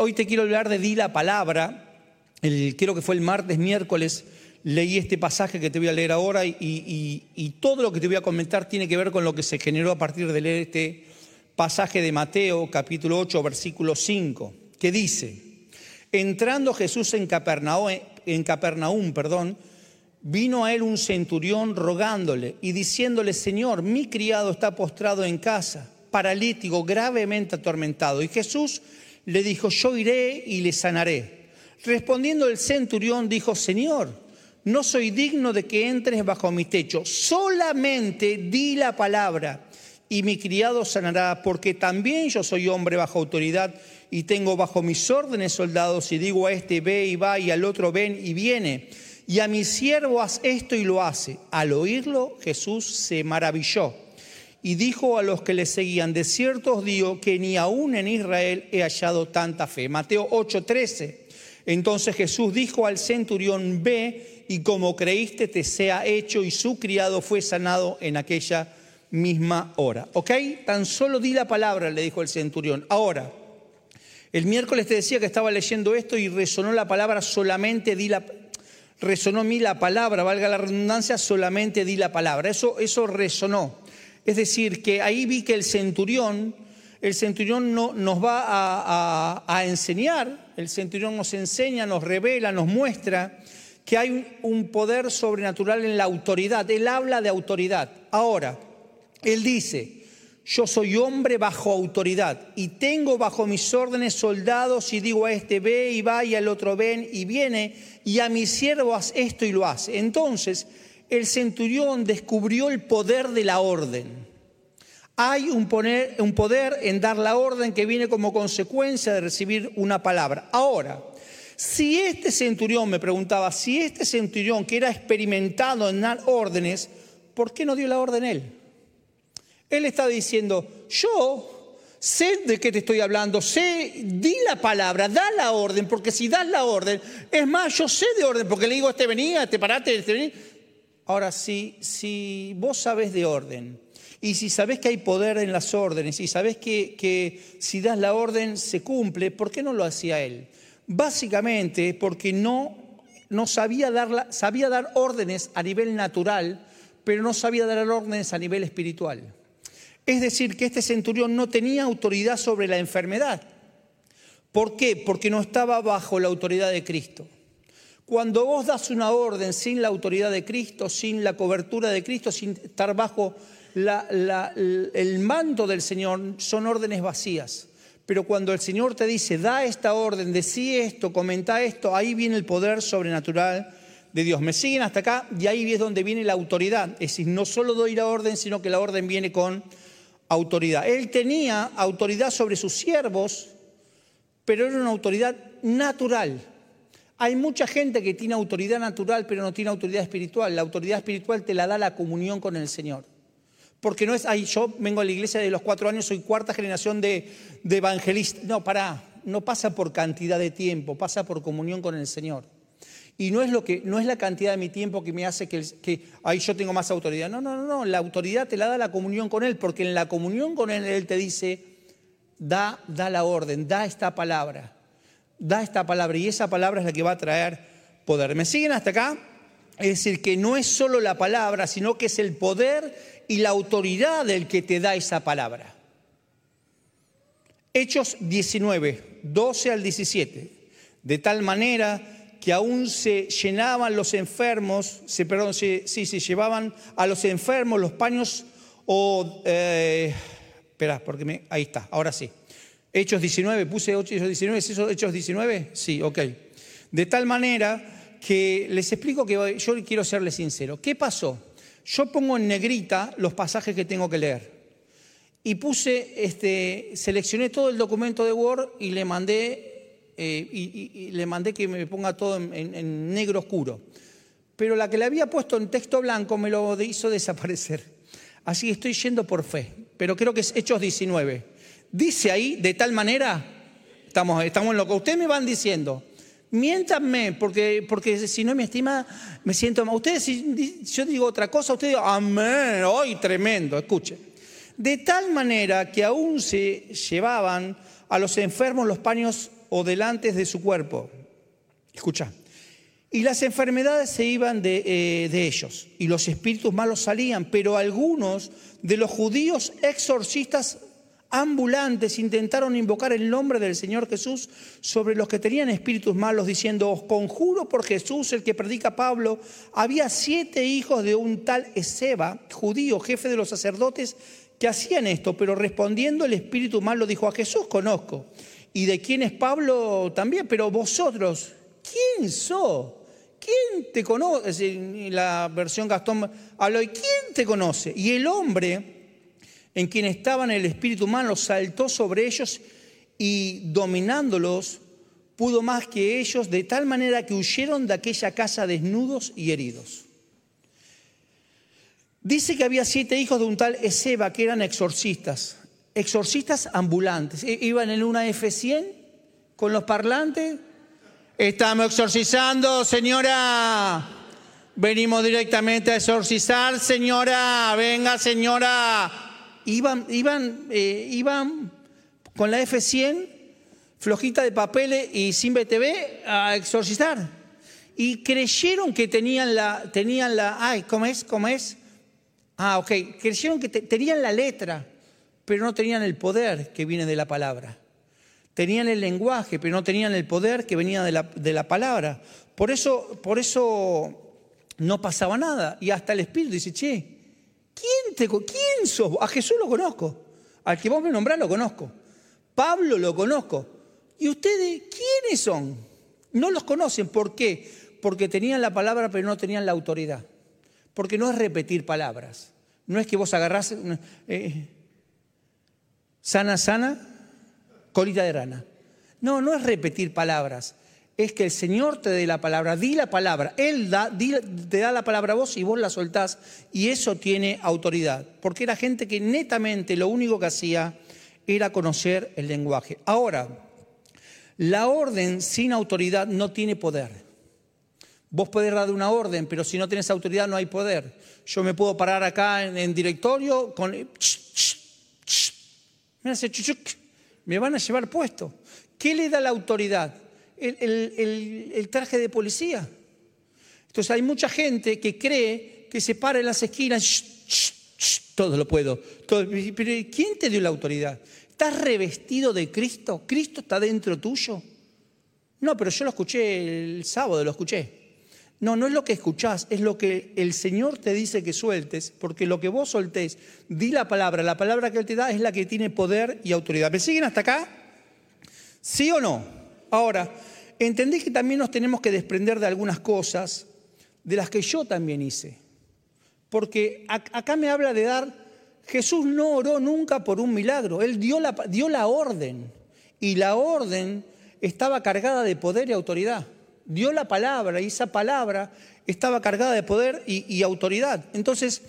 hoy te quiero hablar de di la palabra. El, creo que fue el martes, miércoles, leí este pasaje que te voy a leer ahora y, todo lo que te voy a comentar tiene que ver con lo que se generó a partir de leer este pasaje de Mateo capítulo 8 versículo 5, que dice, entrando Jesús en Capernaum, en Capernaum perdón, vino a él un centurión rogándole y diciéndole, Señor, mi criado está postrado en casa, paralítico, gravemente atormentado. Y Jesús le dijo, yo iré y le sanaré. Respondiendo el centurión dijo, Señor, no soy digno de que entres bajo mi techo, solamente di la palabra y mi criado sanará, porque también yo soy hombre bajo autoridad y tengo bajo mis órdenes soldados y digo a este ve y va y al otro ven y viene. Y a mi siervo haz esto y lo hace. Al oírlo Jesús se maravilló y dijo a los que le seguían, de cierto os digo que ni aún en Israel he hallado tanta fe. Mateo 8:13. Entonces Jesús dijo al centurión, ve y como creíste te sea hecho y su criado fue sanado en aquella misma hora. ¿Ok? Tan solo di la palabra, le dijo el centurión. Ahora, el miércoles te decía que estaba leyendo esto y resonó la palabra solamente di la resonó a mí la palabra, valga la redundancia, solamente di la palabra. Eso, eso resonó. Es decir, que ahí vi que el centurión, el centurión no, nos va a, enseñar, el centurión nos enseña, nos revela, nos muestra que hay un poder sobrenatural en la autoridad. Él habla de autoridad. Ahora, él dice, yo soy hombre bajo autoridad y tengo bajo mis órdenes soldados y digo a este ve y va y al otro ven y viene y a mi siervo haz esto y lo hace. Entonces el centurión descubrió el poder de la orden. Hay un, poder en dar la orden que viene como consecuencia de recibir una palabra. Ahora, si este centurión, me preguntaba, si este centurión que era experimentado en dar órdenes, ¿por qué no dio la orden él? Él está diciendo, yo sé de qué te estoy hablando, sé, di la palabra, da la orden, porque si das la orden, es más, yo sé de orden, porque le digo, este venía, este parate, este venía. Ahora, si, si vos sabés de orden, y si sabés que hay poder en las órdenes, y sabés que, que si das la orden se cumple, ¿por qué no lo hacía él? Básicamente porque no, no sabía, dar sabía dar órdenes a nivel natural, pero no sabía dar órdenes a nivel espiritual. Es decir, que este centurión no tenía autoridad sobre la enfermedad. ¿Por qué? Porque no estaba bajo la autoridad de Cristo. Cuando vos das una orden sin la autoridad de Cristo, sin la cobertura de Cristo, sin estar bajo el mando del Señor, son órdenes vacías. Pero cuando el Señor te dice, da esta orden, decí esto, comenta esto, ahí viene el poder sobrenatural de Dios. Me siguen hasta acá y ahí es donde viene la autoridad. Es decir, no solo doy la orden, sino que la orden viene con autoridad. Él tenía autoridad sobre sus siervos, pero era una autoridad natural. Hay mucha gente que tiene autoridad natural, pero no tiene autoridad espiritual. La autoridad espiritual te la da la comunión con el Señor. Porque no es, ay, yo vengo a la iglesia de los cuatro años, soy cuarta generación de, de evangelistas. No, para, no pasa por cantidad de tiempo, pasa por comunión con el Señor. Y no es, lo que, no es la cantidad de mi tiempo que me hace que, que ahí yo tengo más autoridad. No, no, no, no. La autoridad te la da la comunión con Él, porque en la comunión con Él Él te dice, da, da la orden, da esta palabra, da esta palabra. Y esa palabra es la que va a traer poder. ¿Me siguen hasta acá? Es decir, que no es solo la palabra, sino que es el poder y la autoridad el que te da esa palabra. Hechos 19, 12 al 17. De tal manera que aún se llenaban los enfermos, se, perdón, sí, se llevaban a los enfermos los paños o... Eh, espera, porque me, ahí está, ahora sí. Hechos 19, puse Hechos 19, ¿es eso Hechos 19? Sí, ok. De tal manera que les explico que yo quiero serles sincero. ¿Qué pasó? Yo pongo en negrita los pasajes que tengo que leer. Y puse, este, seleccioné todo el documento de Word y le mandé eh, y, le mandé que me ponga todo en, negro oscuro. Pero la que le había puesto en texto blanco me lo hizo desaparecer. Así que estoy yendo por fe, pero creo que es Hechos 19. Dice ahí, de tal manera, estamos, estamos en lo que ustedes me van diciendo. Miéntanme, porque, porque si no me estima, me siento mal. Ustedes, si yo digo otra cosa, ustedes digan, amén, hoy tremendo, escuchen. De tal manera que aún se llevaban a los enfermos los paños o delante de su cuerpo. Escucha. Y las enfermedades se iban de, eh, de, ellos y los espíritus malos salían, pero algunos de los judíos exorcistas ambulantes intentaron invocar el nombre del Señor Jesús sobre los que tenían espíritus malos, diciendo, os conjuro por Jesús, el que predica Pablo, había siete hijos de un tal Ezeba, judío, jefe de los sacerdotes, que hacían esto, pero respondiendo el espíritu malo dijo, a Jesús conozco, y de quién es Pablo también, pero vosotros, ¿quién sos? ¿Quién te conoce? La versión Gastón habló, ¿y quién te conoce? Y el hombre en quien estaban el espíritu humano, saltó sobre ellos y dominándolos, pudo más que ellos, de tal manera que huyeron de aquella casa desnudos y heridos. Dice que había siete hijos de un tal Ezeba que eran exorcistas, exorcistas ambulantes. Iban en una F100 con los parlantes. Estamos exorcizando, señora. Venimos directamente a exorcizar, señora. Venga, señora iban, iban, eh, iban con la F100, flojita de papeles y sin BTV a exorcizar. Y creyeron que tenían la, tenían la, ay, ¿cómo es? ¿Cómo es? Ah, ok, creyeron que tenían la letra, pero no tenían el poder que viene de la palabra. Tenían el lenguaje, pero no tenían el poder que venía de la, de la palabra. Por eso, por eso no pasaba nada. Y hasta el Espíritu dice, che, ¿Quién, te, ¿Quién sos? A Jesús lo conozco. Al que vos me nombrás lo conozco. Pablo lo conozco. ¿Y ustedes quiénes son? No los conocen. ¿Por qué? Porque tenían la palabra pero no tenían la autoridad. Porque no es repetir palabras. No es que vos agarrás eh, sana, sana, colita de rana. No, no es repetir palabras es que el Señor te dé la palabra, di la palabra, Él te da la palabra a vos y vos la soltás y eso tiene autoridad, porque era gente que netamente lo único que hacía era conocer el lenguaje. Ahora, la orden sin autoridad no tiene poder. Vos podés dar una orden, pero si no tienes autoridad no hay poder. Yo me puedo parar acá en, directorio con... hace me van a llevar puesto. ¿Qué le da la autoridad? El, traje de policía. Entonces hay mucha gente que cree que se para en las esquinas, todo lo puedo. pero ¿quién te dio la autoridad? ¿Estás revestido de Cristo? ¿Cristo está dentro tuyo? No, pero yo lo escuché el sábado, lo escuché. No, no es lo que escuchás, es lo que el Señor te dice que sueltes, porque lo que vos soltés, di la palabra, la palabra que Él te da es la que tiene poder y autoridad. ¿Me siguen hasta acá? ¿Sí o no? Ahora, entendí que también nos tenemos que desprender de algunas cosas de las que yo también hice. Porque acá me habla de dar, Jesús no oró nunca por un milagro, Él dio la, dio la orden y la orden estaba cargada de poder y autoridad. Dio la palabra y esa palabra estaba cargada de poder y, y autoridad. Entonces,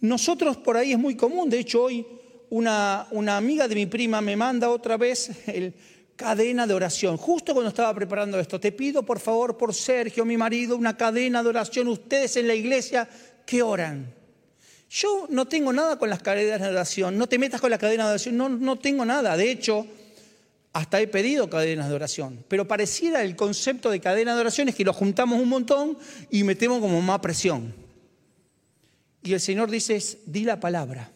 nosotros por ahí es muy común, de hecho hoy una, una amiga de mi prima me manda otra vez el, cadena de oración. Justo cuando estaba preparando esto, te pido por favor por Sergio, mi marido, una cadena de oración. Ustedes en la iglesia que oran. Yo no tengo nada con las cadenas de oración. No te metas con la cadena de oración. No, no tengo nada. De hecho, hasta he pedido cadenas de oración. Pero pareciera el concepto de cadena de oración es que lo juntamos un montón y metemos como más presión. Y el Señor dice, di la palabra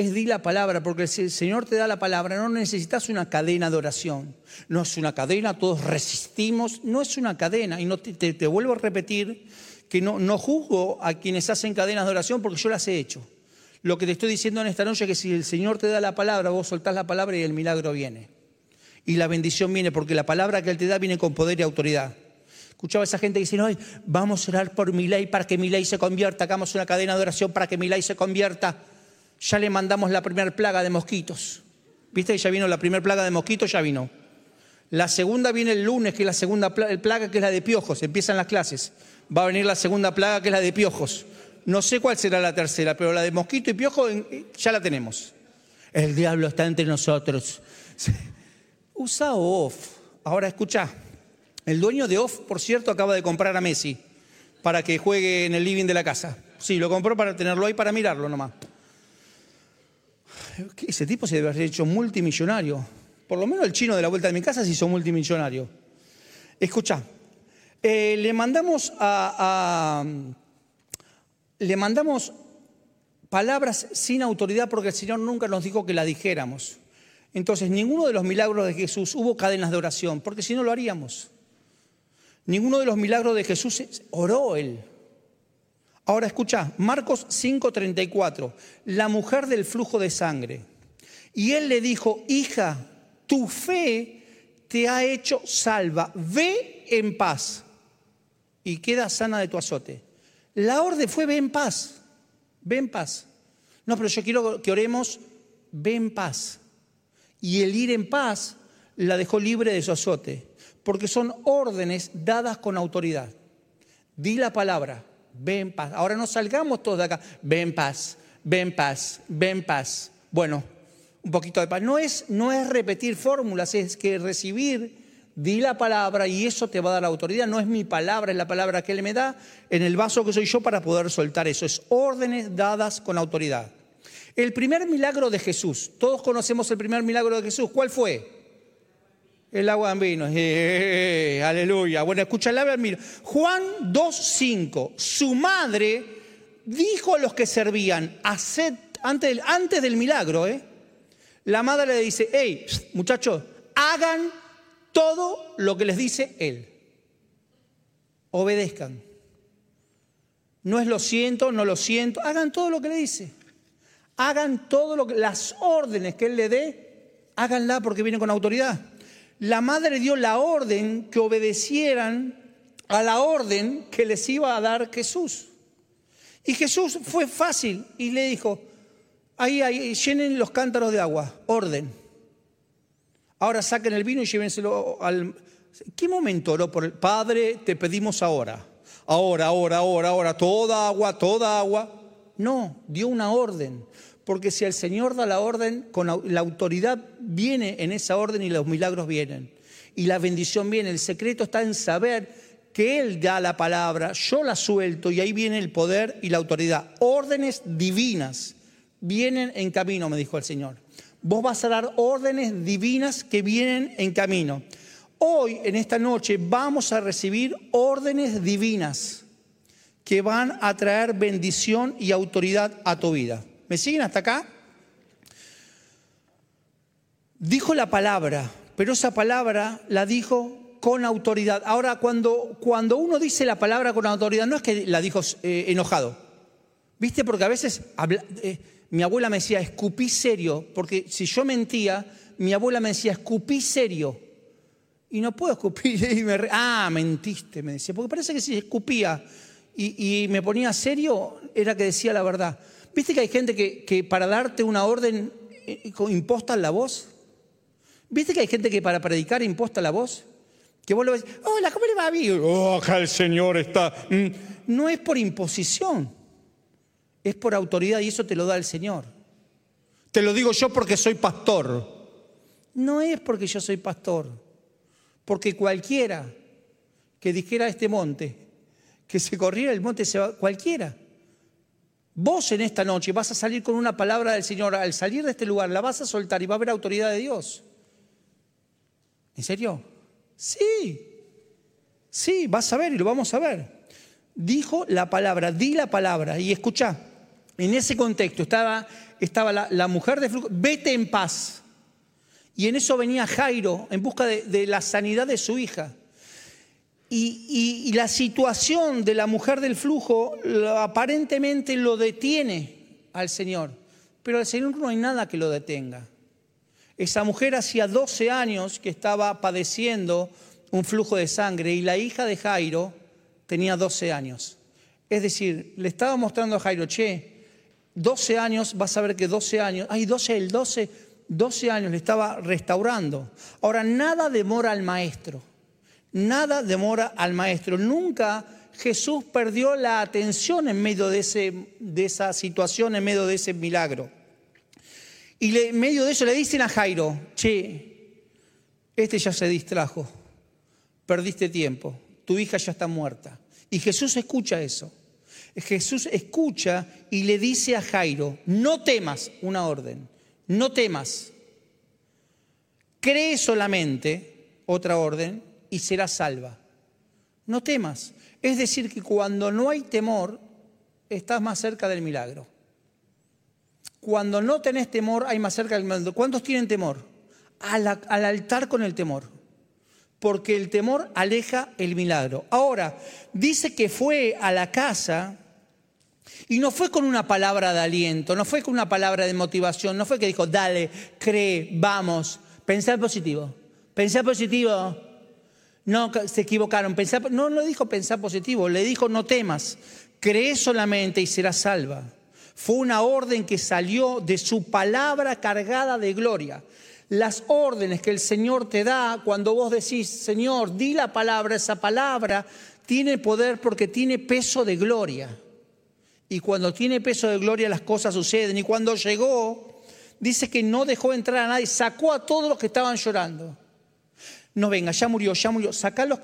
es di la palabra, porque si el Señor te da la palabra, no necesitas una cadena de oración. No es una cadena, todos resistimos, no es una cadena. Y no te, vuelvo a repetir que no, no juzgo a quienes hacen cadenas de oración porque yo las he hecho. Lo que te estoy diciendo en esta noche es que si el Señor te da la palabra, vos soltás la palabra y el milagro viene. Y la bendición viene, porque la palabra que Él te da viene con poder y autoridad. Escuchaba a esa gente que dice, no, vamos a orar por mi ley para que mi ley se convierta, hagamos una cadena de oración para que mi ley se convierta ya le mandamos la primera plaga de mosquitos. ¿Viste ya vino la primera plaga de mosquitos? Ya vino. La segunda viene el lunes, que es la segunda plaga, que es la de piojos. Empiezan las clases. Va a venir la segunda plaga, que es la de piojos. No sé cuál será la tercera, pero la de mosquito y piojo ya la tenemos. El diablo está entre nosotros. Usa off. Ahora escucha. El dueño de off, por cierto, acaba de comprar a Messi para que juegue en el living de la casa. Sí, lo compró para tenerlo ahí para mirarlo nomás ese tipo se debe haber hecho multimillonario. Por lo menos el chino de la vuelta de mi casa se hizo multimillonario. Escucha, eh, le mandamos le mandamos palabras sin autoridad porque el Señor nunca nos dijo que la dijéramos. Entonces, ninguno de los milagros de Jesús hubo cadenas de oración, porque si no lo haríamos. Ninguno de los milagros de Jesús oró él. Ahora escucha, Marcos 5:34, la mujer del flujo de sangre. Y él le dijo, hija, tu fe te ha hecho salva, ve en paz y queda sana de tu azote. La orden fue ve en paz, ve en paz. No, pero yo quiero que oremos, ve en paz. Y el ir en paz la dejó libre de su azote, porque son órdenes dadas con autoridad. Di la palabra, ve en paz. Ahora no salgamos todos de acá, ve en paz, ve en paz, ve en paz. Bueno, un poquito de paz. No es, no es repetir fórmulas, es que recibir, di la palabra y eso te va a dar autoridad. No es mi palabra, es la palabra que Él me da en el vaso que soy yo para poder soltar eso. Es órdenes dadas con autoridad. El primer milagro de Jesús, todos conocemos el primer milagro de Jesús, ¿cuál fue? El agua en vino. Eh, aleluya. Bueno, escucha el en vino. Juan 2.5. Su madre dijo a los que servían, antes, del, antes del milagro, ¿eh? la madre le dice, hey, muchachos, hagan todo lo que les dice él. Obedezcan. No es lo siento, no lo siento, hagan todo lo que le dice. Hagan todo lo que las órdenes que él le dé, háganla porque viene con autoridad. La madre dio la orden que obedecieran a la orden que les iba a dar Jesús. Y Jesús fue fácil y le dijo, Ahí, ahí, llenen los cántaros de agua, orden. Ahora saquen el vino y llévenselo al... ¿Qué momento oró por el Padre? Te pedimos ahora. Ahora, ahora, ahora, ahora, toda agua, toda agua. No, dio una orden. Porque si el Señor da la orden, con la autoridad viene en esa orden y los milagros vienen. Y la bendición viene. El secreto está en saber que Él da la palabra, yo la suelto y ahí viene el poder y la autoridad. Órdenes divinas vienen en camino, me dijo el Señor. Vos vas a dar órdenes divinas que vienen en camino. Hoy, en esta noche, vamos a recibir órdenes divinas que van a traer bendición y autoridad a tu vida. ¿Me siguen hasta acá? Dijo la palabra, pero esa palabra la dijo con autoridad. Ahora, cuando, cuando uno dice la palabra con autoridad, no es que la dijo eh, enojado. ¿Viste? Porque a veces eh, mi abuela me decía, escupí serio, porque si yo mentía, mi abuela me decía, escupí serio. Y no puedo escupir. Ah, mentiste, me decía, porque parece que si escupía y, me ponía serio, era que decía la verdad. ¿Viste que hay gente que, para darte una orden eh, imposta la voz? ¿Viste que hay gente que para predicar imposta la voz? Que vos lo ves, hola, ¿cómo le va a mí? Oh, acá el Señor está. Mm. No es por imposición es por autoridad y eso te lo da el Señor. Te lo digo yo porque soy pastor. No es porque yo soy pastor, porque cualquiera que dijera a este monte, que se corriera el monte, se va, cualquiera. Vos en esta noche vas a salir con una palabra del Señor, al salir de este lugar la vas a soltar y va a haber autoridad de Dios. ¿En serio? Sí, sí, vas a ver y lo vamos a ver. Dijo la palabra, di la palabra y escucha. En ese contexto estaba, estaba la, mujer de flujo, vete en paz. Y en eso venía Jairo en busca de, la sanidad de su hija. Y, la situación de la mujer del flujo aparentemente lo detiene al Señor. Pero al Señor no hay nada que lo detenga. Esa mujer hacía 12 años que estaba padeciendo un flujo de sangre y la hija de Jairo tenía 12 años. Es decir, le estaba mostrando a Jairo, che, 12 años, vas a ver que 12 años, ay, 12, el 12, 12 años le estaba restaurando. Ahora, nada demora al maestro, nada demora al maestro. Nunca Jesús perdió la atención en medio de, ese, de esa situación, en medio de ese milagro. Y en medio de eso le dicen a Jairo, che, este ya se distrajo, perdiste tiempo, tu hija ya está muerta. Y Jesús escucha eso. Jesús escucha y le dice a Jairo, no temas una orden, no temas. Cree solamente, otra orden, y serás salva. No temas. Es decir, que cuando no hay temor, estás más cerca del milagro. Cuando no tenés temor, hay más cerca del milagro. ¿Cuántos tienen temor? Al, al altar con el temor. Porque el temor aleja el milagro. Ahora, dice que fue a la casa y no fue con una palabra de aliento, no fue con una palabra de motivación, no fue que dijo, dale, cree, vamos, pensar positivo, pensar positivo. No, se equivocaron, no, no dijo pensar positivo, le dijo no temas, cree solamente y serás salva. Fue una orden que salió de su palabra cargada de gloria. Las órdenes que el Señor te da cuando vos decís, Señor, di la palabra, esa palabra tiene poder porque tiene peso de gloria. Y cuando tiene peso de gloria las cosas suceden. Y cuando llegó, dice que no dejó entrar a nadie, sacó a todos los que estaban llorando. No venga, ya murió, ya murió. Sacalos,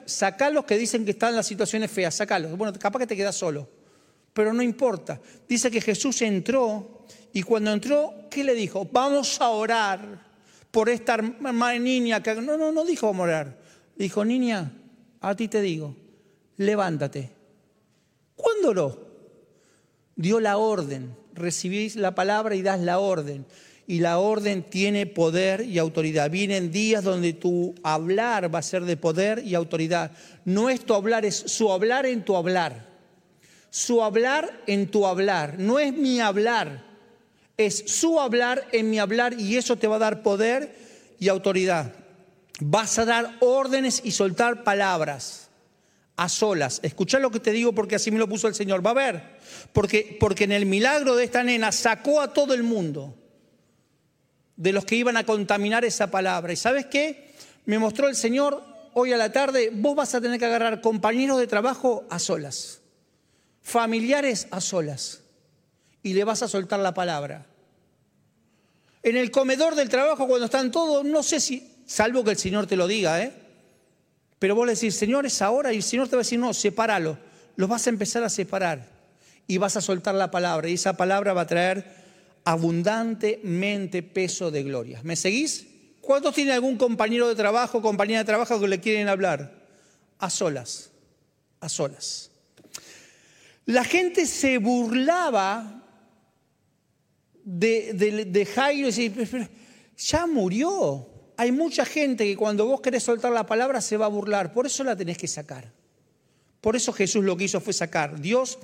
los que dicen que están en las situaciones feas, sacalos. Bueno, capaz que te quedas solo, pero no importa. Dice que Jesús entró y cuando entró, ¿qué le dijo? Vamos a orar por esta niña que... No, no, no dijo vamos a orar. Dijo, niña, a ti te digo, levántate. ¿Cuándo oró? dio la orden. Recibís la palabra y das la orden. Y la orden tiene poder y autoridad. Vienen días donde tu hablar va a ser de poder y autoridad. No es tu hablar, es su hablar en tu hablar. Su hablar en tu hablar. No es mi hablar, es su hablar en mi hablar y eso te va a dar poder y autoridad. Vas a dar órdenes y soltar palabras a solas. Escucha lo que te digo porque así me lo puso el Señor. Va a ver, porque, porque en el milagro de esta nena sacó a todo el mundo de los que iban a contaminar esa palabra. ¿Y sabes qué? Me mostró el Señor hoy a la tarde, vos vas a tener que agarrar compañeros de trabajo a solas, familiares a solas, y le vas a soltar la palabra. En el comedor del trabajo, cuando están todos, no sé si, salvo que el Señor te lo diga, ¿eh? Pero vos le decís, Señor, es ahora, y el Señor te va a decir, no, sepáralo. Los vas a empezar a separar y vas a soltar la palabra, y esa palabra va a traer abundantemente peso de gloria. ¿Me seguís? ¿Cuántos tienen algún compañero de trabajo, compañera de trabajo que le quieren hablar? A solas, a solas. La gente se burlaba de, de Jairo y decía, ya murió, hay mucha gente que cuando vos querés soltar la palabra se va a burlar, por eso la tenés que sacar. Por eso Jesús lo que hizo fue sacar. Dios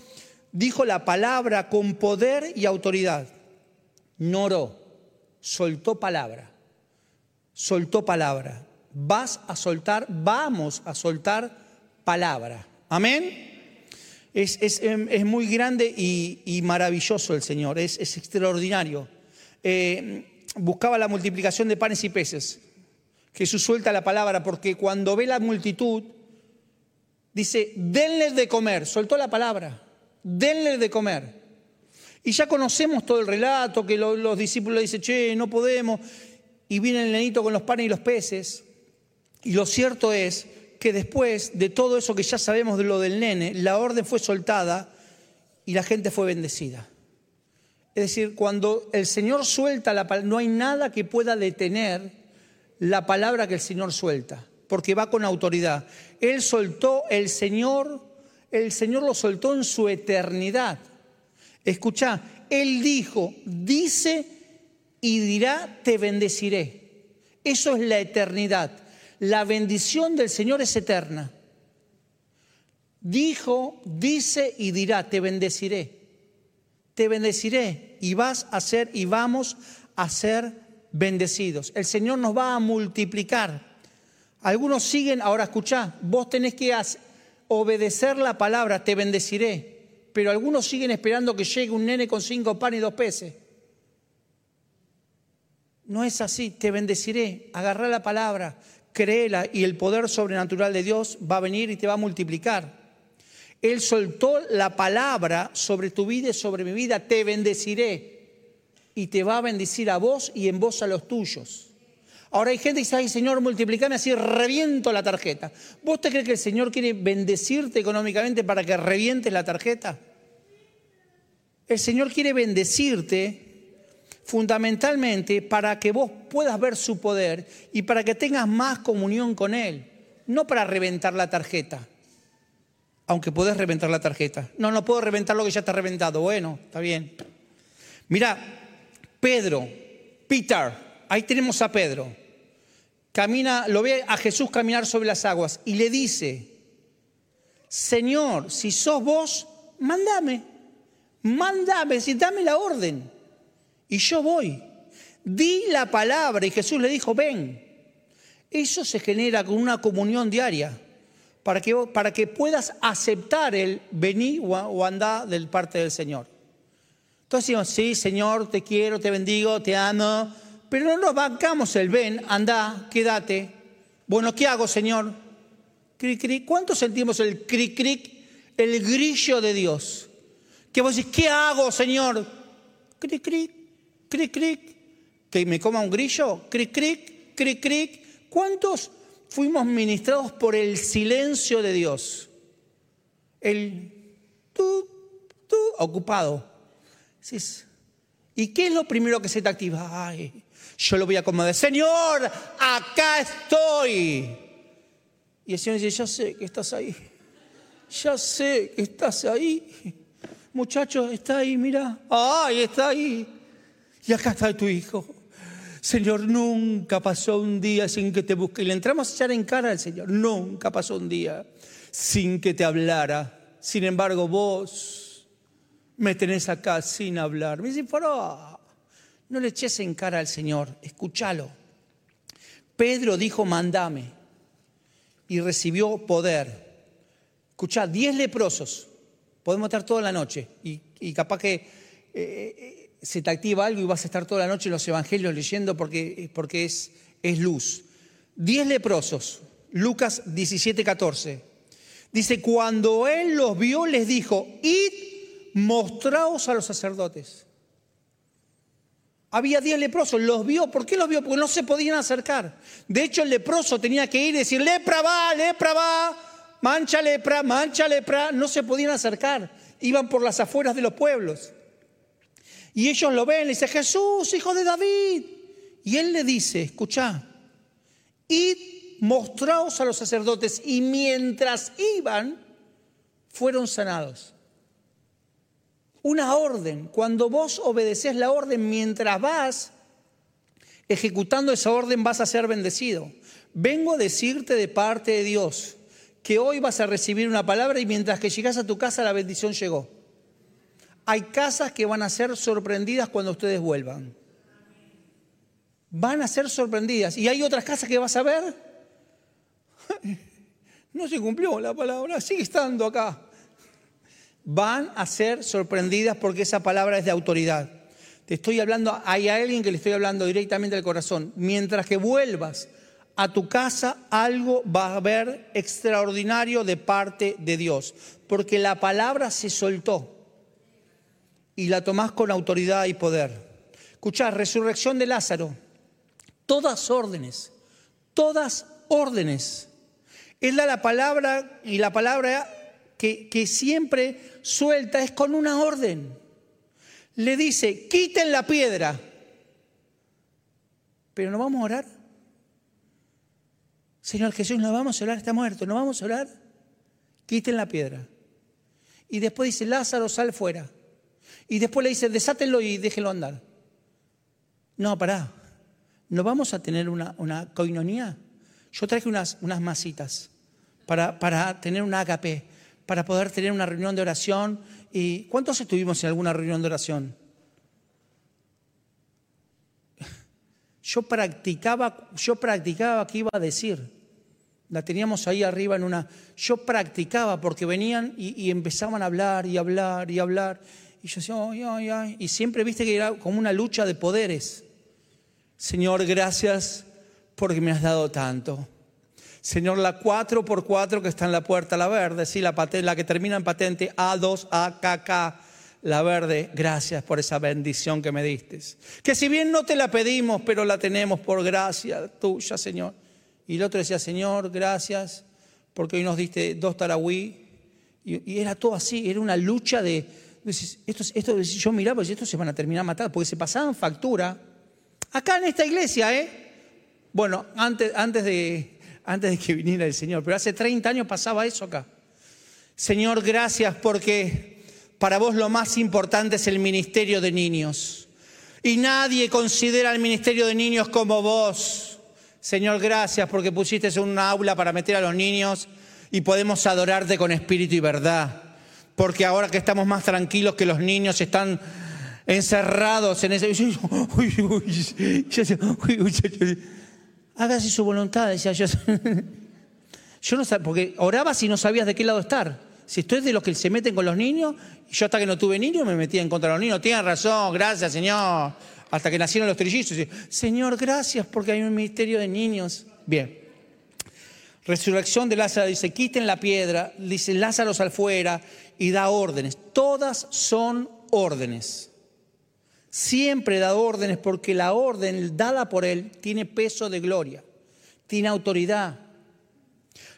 dijo la palabra con poder y autoridad. No soltó palabra. Soltó palabra. Vas a soltar, vamos a soltar palabra. Amén. Es, muy grande y, maravilloso el Señor, es, extraordinario. Eh, buscaba la multiplicación de panes y peces. Jesús suelta la palabra porque cuando ve la multitud, dice, denles de comer, soltó la palabra, denles de comer. Y ya conocemos todo el relato, que los, discípulos dicen, che, no podemos, y viene el nenito con los panes y los peces. Y lo cierto es que después de todo eso que ya sabemos de lo del nene, la orden fue soltada y la gente fue bendecida. Es decir, cuando el Señor suelta la palabra, no hay nada que pueda detener la palabra que el Señor suelta, porque va con autoridad. Él soltó, el Señor, el Señor lo soltó en su eternidad. Escucha, Él dijo, dice y dirá, te bendeciré. Eso es la eternidad. La bendición del Señor es eterna. Dijo, dice y dirá, te bendeciré te bendeciré y vas a ser y vamos a ser bendecidos. El Señor nos va a multiplicar. Algunos siguen, ahora escucha, vos tenés que obedecer la palabra, te bendeciré. Pero algunos siguen esperando que llegue un nene con cinco panes y dos peces. No es así, te bendeciré, agarrá la palabra, créela y el poder sobrenatural de Dios va a venir y te va a multiplicar. Él soltó la palabra sobre tu vida y sobre mi vida, te bendeciré. Y te va a bendecir a vos y en vos a los tuyos. Ahora hay gente que dice, ay Señor, multiplicame así, reviento la tarjeta. ¿Vos te crees que el Señor quiere bendecirte económicamente para que revientes la tarjeta? El Señor quiere bendecirte fundamentalmente para que vos puedas ver su poder y para que tengas más comunión con Él, no para reventar la tarjeta, aunque podés reventar la tarjeta. No, no puedo reventar lo que ya está reventado. Bueno, está bien. Mira, Pedro, Peter, ahí tenemos a Pedro. Camina, lo ve a Jesús caminar sobre las aguas y le dice, Señor, si sos vos, mándame, mándame, si dame la orden. Y yo voy. Di la palabra y Jesús le dijo, ven. Eso se genera con una comunión diaria para que, para que puedas aceptar el venir o andar del parte del Señor. Entonces decimos, sí, Señor, te quiero, te bendigo, te amo, pero no nos bancamos el ven, anda, quédate. Bueno, ¿qué hago, Señor? Cric, cric. ¿Cuánto sentimos el cric, cric? El grillo de Dios. Que vos decís, ¿qué hago, Señor? Cric, cric, cric, cric. ¿Que me coma un grillo? Cric, cric, cric, cric. ¿Cuántos fuimos ministrados por el silencio de Dios. El tú, tú, ocupado. ¿Y qué es lo primero que se te activa? Ay, yo lo voy a acomodar. Señor, acá estoy. Y el Señor dice, ya sé que estás ahí. Ya sé que estás ahí. Muchacho, está ahí, mira. Ay, está ahí. Y acá está tu hijo. Señor, nunca pasó un día sin que te busque. Y le entramos a echar en cara al Señor. Nunca pasó un día sin que te hablara. Sin embargo, vos me tenés acá sin hablar. Me dice, no le eches en cara al Señor, escúchalo. Pedro dijo, mandame. Y recibió poder. Escuchá, diez leprosos. Podemos estar toda la noche. Y, capaz que eh, eh, se te activa algo y vas a estar toda la noche en los evangelios leyendo porque, porque es, es luz. Diez leprosos, Lucas 17, 14. Dice, cuando él los vio, les dijo, id, mostraos a los sacerdotes. Había diez leprosos, los vio. ¿Por qué los vio? Porque no se podían acercar. De hecho, el leproso tenía que ir y decir, lepra va, lepra va, mancha lepra, mancha lepra. No se podían acercar. Iban por las afueras de los pueblos. Y ellos lo ven, le dice, Jesús, hijo de David. Y él le dice, escucha, id, mostraos a los sacerdotes. Y mientras iban, fueron sanados. Una orden, cuando vos obedeces la orden, mientras vas ejecutando esa orden, vas a ser bendecido. Vengo a decirte de parte de Dios que hoy vas a recibir una palabra y mientras que llegas a tu casa la bendición llegó. Hay casas que van a ser sorprendidas cuando ustedes vuelvan. Van a ser sorprendidas. Y hay otras casas que vas a ver. No se cumplió la palabra, sigue estando acá. Van a ser sorprendidas porque esa palabra es de autoridad. Te estoy hablando, hay alguien que le estoy hablando directamente al corazón. Mientras que vuelvas a tu casa, algo va a haber extraordinario de parte de Dios. Porque la palabra se soltó y la tomás con autoridad y poder. Escuchá, resurrección de Lázaro, todas órdenes, todas órdenes. Él da la palabra y la palabra que, siempre suelta es con una orden. Le dice, quiten la piedra. Pero no vamos a orar. Señor Jesús, no vamos a orar, está muerto, no vamos a orar. Quiten la piedra. Y después dice, Lázaro, sal fuera. Y después le dice, desátenlo y déjenlo andar. No, pará. ¿No vamos a tener una, una coinonía? Yo traje unas, unas masitas para, para tener un agape, para poder tener una reunión de oración. ¿Y cuántos estuvimos en alguna reunión de oración? Yo practicaba, yo practicaba qué iba a decir. La teníamos ahí arriba en una... Yo practicaba porque venían y, y empezaban a hablar y hablar y hablar. Y yo decía, ay, ay, ay. Y siempre viste que era como una lucha de poderes. Señor, gracias porque me has dado tanto. Señor, la 4x4 que está en la puerta, la verde, sí, la, la que termina en patente A2, AKK, la verde, gracias por esa bendición que me diste. Que si bien no te la pedimos, pero la tenemos por gracia tuya, Señor. Y el otro decía, Señor, gracias porque hoy nos diste dos tarahui. Y, era todo así, era una lucha de, esto, esto, yo miraba, y estos se van a terminar matando, porque se pasaban factura. Acá en esta iglesia, ¿eh? Bueno, antes, antes, de, antes de que viniera el Señor, pero hace 30 años pasaba eso acá. Señor, gracias porque para vos lo más importante es el ministerio de niños. Y nadie considera el ministerio de niños como vos. Señor, gracias porque pusiste un aula para meter a los niños y podemos adorarte con espíritu y verdad porque ahora que estamos más tranquilos que los niños están encerrados en ese... Hágase su voluntad, decía yo. Yo no sabía, porque orabas y no sabías de qué lado estar. Si estoy de los que se meten con los niños, yo hasta que no tuve niños me metía en contra de los niños. Tienes razón, gracias, Señor. Hasta que nacieron los trillizos. Señor, gracias porque hay un ministerio de niños. Bien. Resurrección de Lázaro dice, quiten la piedra, dice Lázaro sal fuera y da órdenes. Todas son órdenes. Siempre da órdenes porque la orden dada por él tiene peso de gloria, tiene autoridad.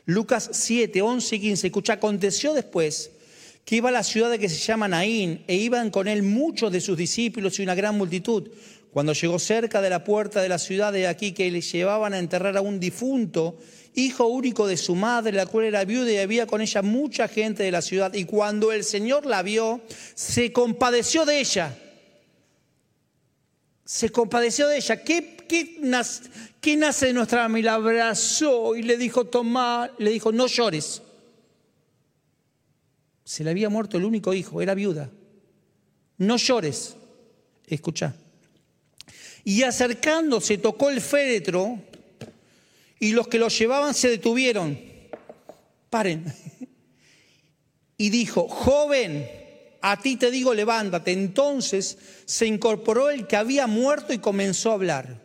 Lucas 7, 11 y 15, escucha, aconteció después que iba a la ciudad de que se llama Naín e iban con él muchos de sus discípulos y una gran multitud. Cuando llegó cerca de la puerta de la ciudad de aquí que le llevaban a enterrar a un difunto, hijo único de su madre, la cual era viuda y había con ella mucha gente de la ciudad. Y cuando el Señor la vio, se compadeció de ella. Se compadeció de ella. ¿Qué, nace, de nuestra alma? Y la abrazó y le dijo, toma, le dijo, no llores. Se le había muerto el único hijo, era viuda. No llores. Escucha. Y acercándose tocó el féretro y los que lo llevaban se detuvieron. Paren. Y dijo, joven, a ti te digo, levántate. Entonces se incorporó el que había muerto y comenzó a hablar.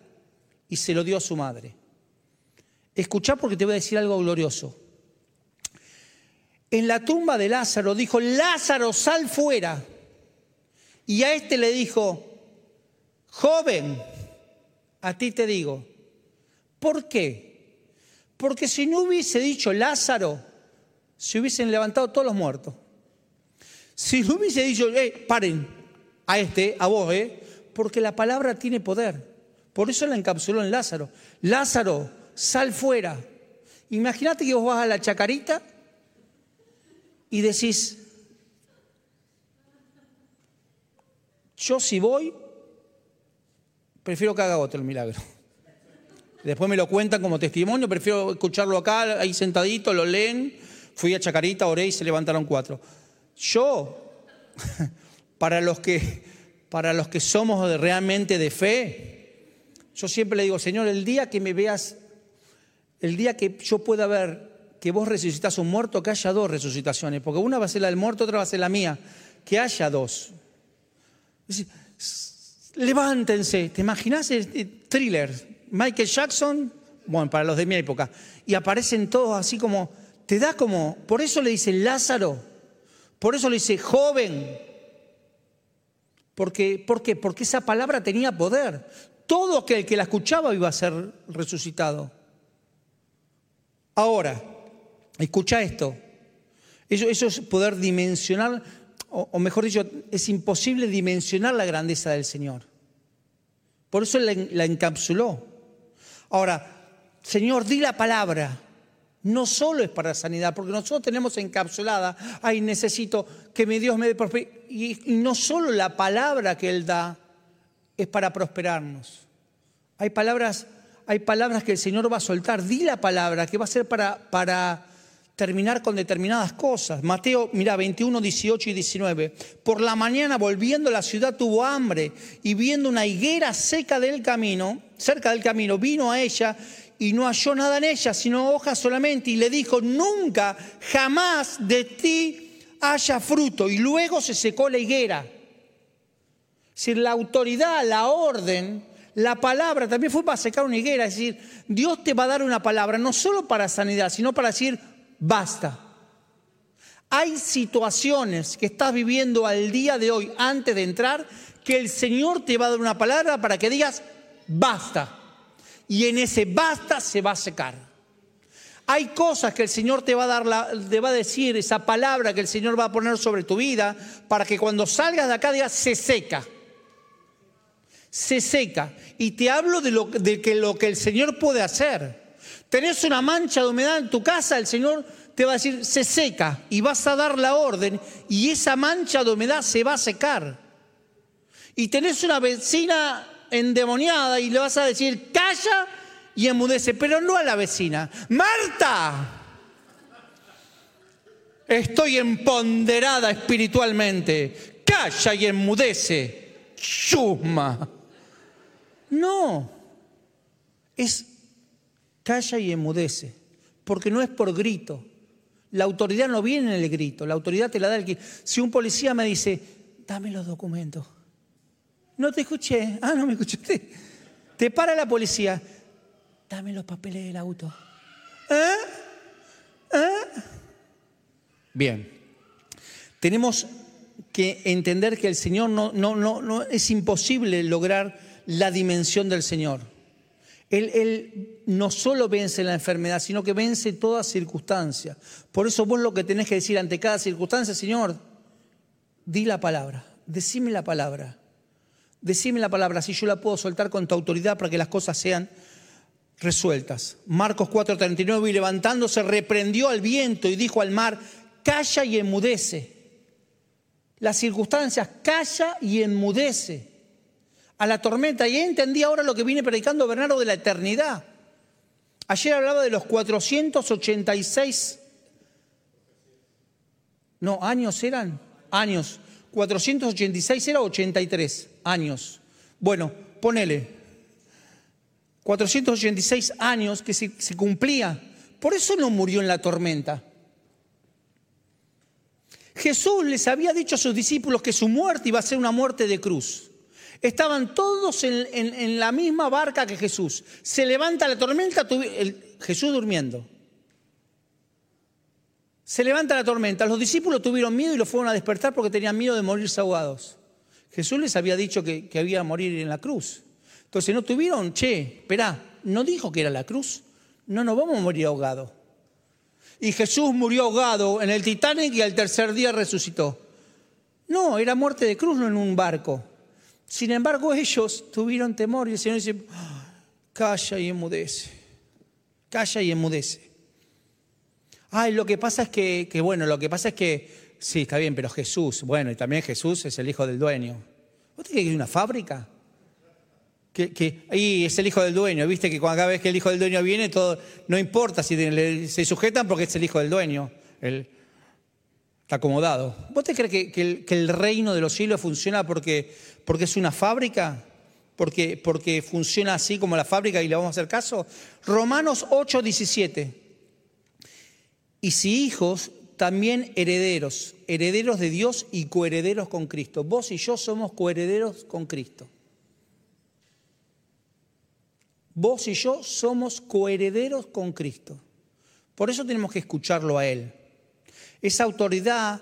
Y se lo dio a su madre. Escucha porque te voy a decir algo glorioso. En la tumba de Lázaro dijo, Lázaro, sal fuera. Y a este le dijo, joven, a ti te digo, ¿por qué? Porque si no hubiese dicho Lázaro, se hubiesen levantado todos los muertos. Si no hubiese dicho, eh, paren, a este, a vos, eh, porque la palabra tiene poder. Por eso la encapsuló en Lázaro. Lázaro, sal fuera. Imagínate que vos vas a la chacarita y decís, yo si voy, prefiero que haga otro el milagro. Después me lo cuentan como testimonio, prefiero escucharlo acá, ahí sentadito, lo leen. Fui a Chacarita, oré y se levantaron cuatro. Yo, para los que, para los que somos realmente de fe, yo siempre le digo, Señor, el día que me veas, el día que yo pueda ver que vos resucitas un muerto, que haya dos resucitaciones, porque una va a ser la del muerto, otra va a ser la mía, que haya dos. Levántense, ¿te imaginas el thriller? Michael Jackson, bueno, para los de mi época, y aparecen todos así como, te da como, por eso le dice Lázaro, por eso le dice joven, porque, ¿por qué? Porque esa palabra tenía poder. Todo aquel que la escuchaba iba a ser resucitado. Ahora, escucha esto. Eso, es poder dimensionar, o, o, mejor dicho, es imposible dimensionar la grandeza del Señor. Por eso la, la encapsuló. Ahora, Señor, di la palabra. No solo es para sanidad, porque nosotros tenemos encapsulada, ay, necesito que mi Dios me dé. Y, no solo la palabra que Él da es para prosperarnos. Hay palabras, hay palabras que el Señor va a soltar. Di la palabra que va a ser para, para terminar con determinadas cosas. Mateo, mira, 21, 18 y 19. Por la mañana, volviendo a la ciudad, tuvo hambre y viendo una higuera seca del camino, cerca del camino, vino a ella y no halló nada en ella, sino hojas solamente, y le dijo, nunca, jamás de ti haya fruto. Y luego se secó la higuera. Es la autoridad, la orden, la palabra también fue para secar una higuera. Es decir, Dios te va a dar una palabra, no solo para sanidad, sino para decir, basta. Hay situaciones que estás viviendo al día de hoy antes de entrar que el Señor te va a dar una palabra para que digas basta. Y en ese basta se va a secar. Hay cosas que el Señor te va a dar, la, te va a decir, esa palabra que el Señor va a poner sobre tu vida, para que cuando salgas de acá digas, se seca. Se seca. Y te hablo de, lo, de que lo que el Señor puede hacer. Tenés una mancha de humedad en tu casa, el Señor te va a decir, se seca. Y vas a dar la orden y esa mancha de humedad se va a secar. Y tenés una vecina endemoniada y le vas a decir, calla y enmudece, pero no a la vecina. Marta, estoy empoderada espiritualmente. Calla y enmudece. Chusma. No, es calla y enmudece, porque no es por grito. La autoridad no viene en el grito, la autoridad te la da el que. Si un policía me dice, dame los documentos. No te escuché. Ah, no me escuchaste. Te para la policía dame los papeles del auto. ¿Eh? ¿Eh? Bien, tenemos que entender que el Señor no, no, no, no es imposible lograr la dimensión del Señor. Él, él, no solo vence la enfermedad, sino que vence toda circunstancia. Por eso vos lo que tenés que decir ante cada circunstancia, Señor, di la palabra, decime la palabra, decime la palabra, si yo la puedo soltar con tu autoridad para que las cosas sean resueltas. Marcos 4:39, y levantándose reprendió al viento y dijo al mar, calla y enmudece. Las circunstancias, calla y enmudece. A la tormenta, y entendí ahora lo que viene predicando Bernardo de la eternidad. Ayer hablaba de los 486, no, años eran, años. 486 era 83 años. Bueno, ponele, 486 años que se, cumplía. Por eso no murió en la tormenta. Jesús les había dicho a sus discípulos que su muerte iba a ser una muerte de cruz. Estaban todos en, la misma barca que Jesús. Se levanta la tormenta, Jesús durmiendo. Se levanta la tormenta. Los discípulos tuvieron miedo y lo fueron a despertar porque tenían miedo de morirse ahogados. Jesús les había dicho que, que había a morir en la cruz. Entonces no tuvieron, che, espera, no dijo que era la cruz. No nos vamos a morir ahogados. Y Jesús murió ahogado en el Titanic y al tercer día resucitó. No, era muerte de cruz, no en un barco. Sin embargo, ellos tuvieron temor y el Señor dice, ah, calla y enmudece. Calla y enmudece. Ay, lo que pasa es que, que, bueno, lo que pasa es que, sí, está bien, pero Jesús, bueno, y también Jesús es el hijo del dueño. ¿Vos tenés que ir a una fábrica? Que, ahí es el hijo del dueño, viste que cada vez que el hijo del dueño viene, todo, no importa si se sujetan porque es el hijo del dueño, está acomodado. ¿Vos te crees que, que, el, que el, reino de los cielos funciona porque, porque es una fábrica? Porque, porque funciona así como la fábrica y le vamos a hacer caso. Romanos 8, 17. Y si hijos, también herederos, herederos de Dios y coherederos con Cristo. Vos y yo somos coherederos con Cristo. Vos y yo somos coherederos con Cristo. Por eso tenemos que escucharlo a Él. Esa autoridad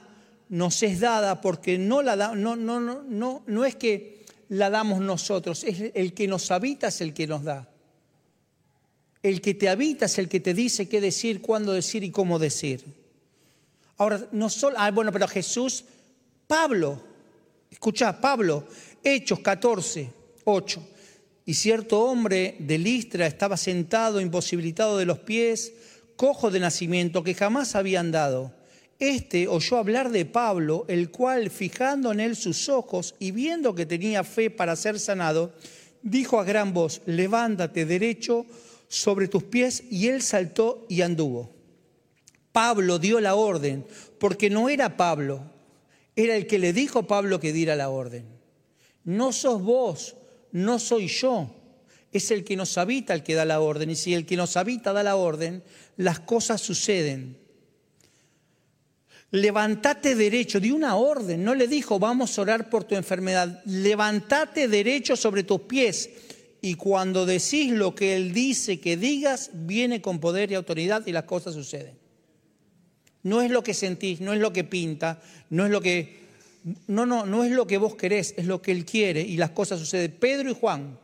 nos es dada porque no, la da, no, no, no, no, es que la damos nosotros, es el que nos habita es el que nos da. El que te habita es el que te dice qué decir, cuándo decir y cómo decir. Ahora, no solo, ah, bueno, pero Jesús, Pablo, escucha, Pablo, Hechos 14, 8. Y cierto hombre de Listra estaba sentado, imposibilitado de los pies, cojo de nacimiento, que jamás había andado. Este oyó hablar de Pablo, el cual, fijando en él sus ojos y viendo que tenía fe para ser sanado, dijo a gran voz, levántate derecho sobre tus pies, y él saltó y anduvo. Pablo dio la orden, porque no era Pablo, era el que le dijo a Pablo que diera la orden. No sos vos no soy yo, es el que nos habita el que da la orden. Y si el que nos habita da la orden, las cosas suceden. Levantate derecho, di una orden, no le dijo vamos a orar por tu enfermedad, levantate derecho sobre tus pies y cuando decís lo que Él dice que digas, viene con poder y autoridad y las cosas suceden. No es lo que sentís, no es lo que pinta, no es lo que no, no, no es lo que vos querés, es lo que Él quiere y las cosas suceden. Pedro y Juan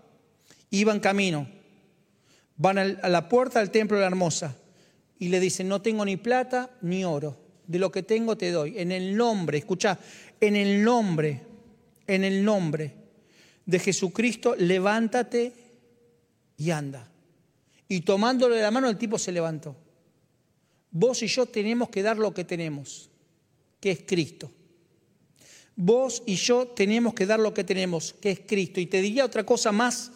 iban camino, van a la puerta del templo de la hermosa y le dice, no tengo ni plata ni oro, de lo que tengo te doy. En el nombre, escucha, en el nombre, en el nombre de Jesucristo, levántate y anda. Y tomándole la mano el tipo se levantó. Vos y yo tenemos que dar lo que tenemos, que es Cristo. Vos y yo tenemos que dar lo que tenemos, que es Cristo. Y te diría otra cosa más,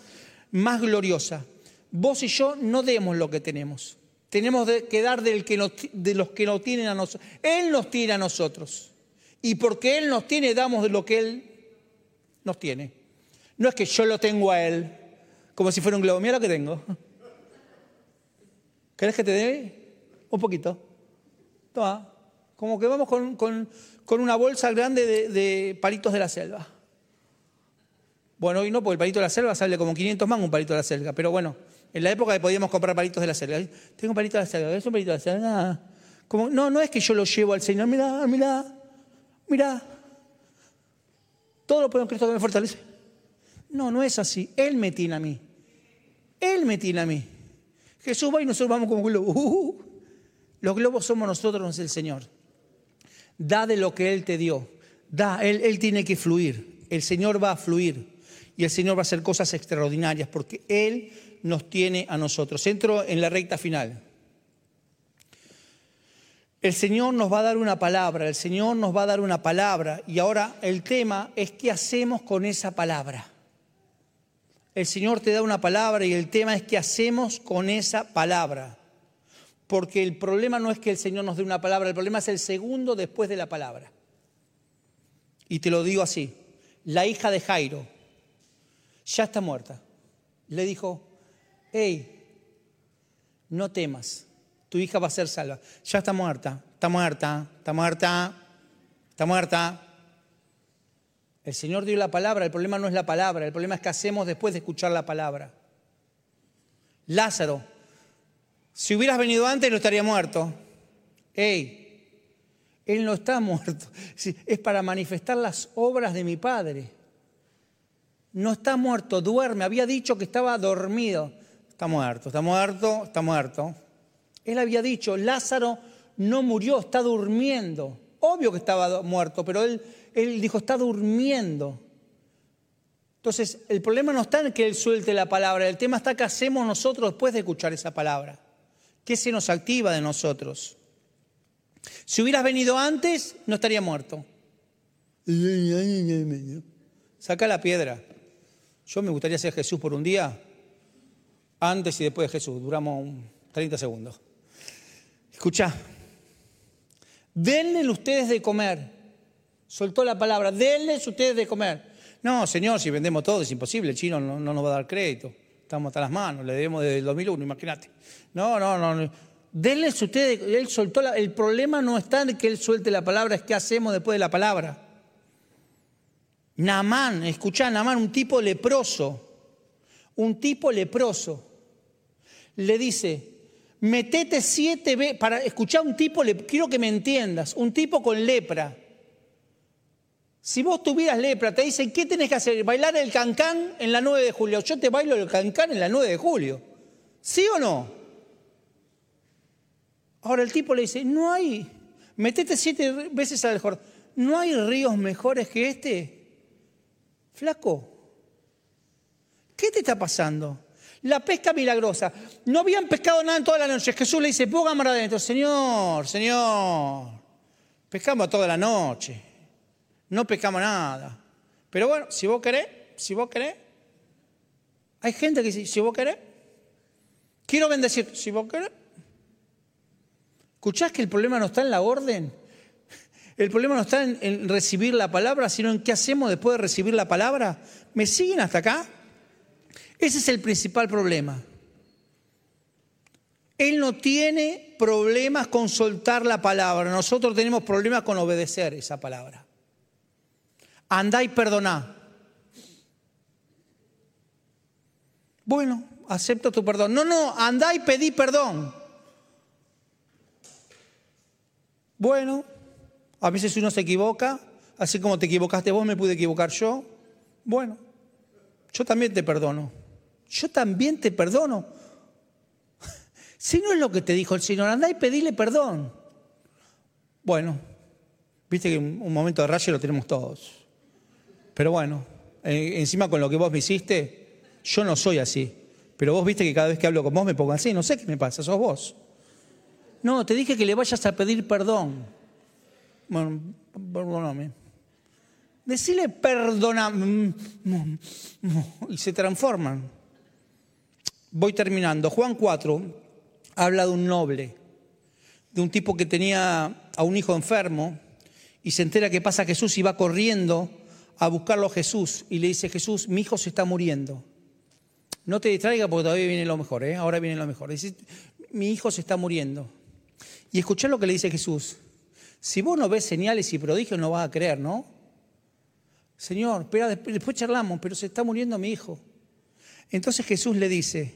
más gloriosa. Vos y yo no demos lo que tenemos. Tenemos que dar del que de los que nos tienen a nosotros. Él nos tiene a nosotros. Y porque Él nos tiene, damos de lo que Él nos tiene. No es que yo lo tengo a Él, como si fuera un globo. Mira lo que tengo. ¿Querés que te dé? Un poquito. Toma. Como que vamos con, una bolsa grande de, palitos de la selva. Bueno, hoy no, porque el palito de la selva sale como 500 mangos un palito de la selva. Pero bueno, en la época que podíamos comprar palitos de la selva. Tengo un palito de la selva, ¿es un palito de la selva? Como, no, no es que yo lo llevo al Señor. Mira, mira, mira. Todo lo puedo en Cristo que me fortalece. No, no es así. Él me tiene a mí. Él me tiene a mí. Jesús va y nosotros vamos como. Uh, uh, uh. Los globos somos nosotros, no es el Señor. Da de lo que Él te dio. Da, él, él tiene que fluir. El Señor va a fluir. Y el Señor va a hacer cosas extraordinarias porque Él nos tiene a nosotros. Entro en la recta final. El Señor nos va a dar una palabra, el Señor nos va a dar una palabra y ahora el tema es qué hacemos con esa palabra. El Señor te da una palabra y el tema es qué hacemos con esa palabra. Porque el problema no es que el Señor nos dé una palabra, el problema es el segundo después de la palabra. Y te lo digo así, la hija de Jairo ya está muerta. Le dijo, hey, no temas, tu hija va a ser salva. Ya está muerta, está muerta, está muerta, está muerta. El Señor dio la palabra, el problema no es la palabra, el problema es qué hacemos después de escuchar la palabra. Lázaro, si hubieras venido antes no estaría muerto. Ey, él no está muerto, es para manifestar las obras de mi Padre. No está muerto, duerme, había dicho que estaba dormido está muerto, está muerto, está muerto. Él había dicho, Lázaro no murió, está durmiendo. Obvio que estaba muerto, pero él, él dijo, está durmiendo. Entonces, el problema no está en que él suelte la palabra, el tema está qué hacemos nosotros después de escuchar esa palabra. ¿Qué se nos activa de nosotros? Si hubieras venido antes, no estaría muerto. Saca la piedra. Yo me gustaría ser Jesús por un día antes y después de Jesús. Duramos 30 segundos. Escucha, denle ustedes de comer. Soltó la palabra, denles ustedes de comer. No, señor, si vendemos todo es imposible, el chino no, nos va a dar crédito. Estamos hasta las manos, le debemos desde el 2001, imagínate. No, no, no. Denles ustedes, él soltó la, el problema no está en que él suelte la palabra, es qué hacemos después de la palabra. Namán, escuchá, Namán, un tipo leproso, un tipo leproso le dice, metete siete veces, para escuchar un tipo, quiero que me entiendas, un tipo con lepra. Si vos tuvieras lepra, te dicen, ¿qué tenés que hacer? Bailar el cancán en la 9 de julio. Yo te bailo el cancán en la 9 de julio. ¿Sí o no? Ahora el tipo le dice, no hay, metete siete veces al Jordán. ¿No hay ríos mejores que este? Flaco, ¿qué te está pasando? La pesca milagrosa. No habían pescado nada en toda la noche. Jesús le dice, póngame adentro. Señor, Señor, pescamos toda la noche. No pescamos nada. Pero bueno, si vos querés, si vos querés. Hay gente que dice, si vos querés. Quiero bendecir, si vos querés. ¿Escuchás que el problema no está en la orden? El problema no está en, en recibir la palabra, sino en qué hacemos después de recibir la palabra. ¿Me siguen hasta acá? Ese es el principal problema. Él no tiene problemas con soltar la palabra. Nosotros tenemos problemas con obedecer esa palabra. Andá y perdoná. Bueno, acepto tu perdón. No, no, andá y pedí perdón. Bueno, a veces uno se equivoca, así como te equivocaste vos, me pude equivocar yo. Bueno, yo también te perdono yo también te perdono. Si no es lo que te dijo el Señor, anda y pedile perdón. Bueno, viste que un momento de rayo lo tenemos todos. Pero bueno, eh, encima con lo que vos me hiciste, yo no soy así. Pero vos viste que cada vez que hablo con vos me pongo así, no sé qué me pasa, sos vos. No, te dije que le vayas a pedir perdón. Bueno, perdóname. Decile perdóname. Y se transforman. Voy terminando. Juan 4 habla de un noble, de un tipo que tenía a un hijo enfermo y se entera que pasa Jesús y va corriendo a buscarlo a Jesús y le dice, Jesús, mi hijo se está muriendo. No te distraiga porque todavía viene lo mejor, ¿eh? ahora viene lo mejor. Dice, mi hijo se está muriendo. Y escuchá lo que le dice Jesús. Si vos no ves señales y prodigios, no vas a creer, ¿no? Señor, espera, después charlamos, pero se está muriendo mi hijo. Entonces Jesús le dice,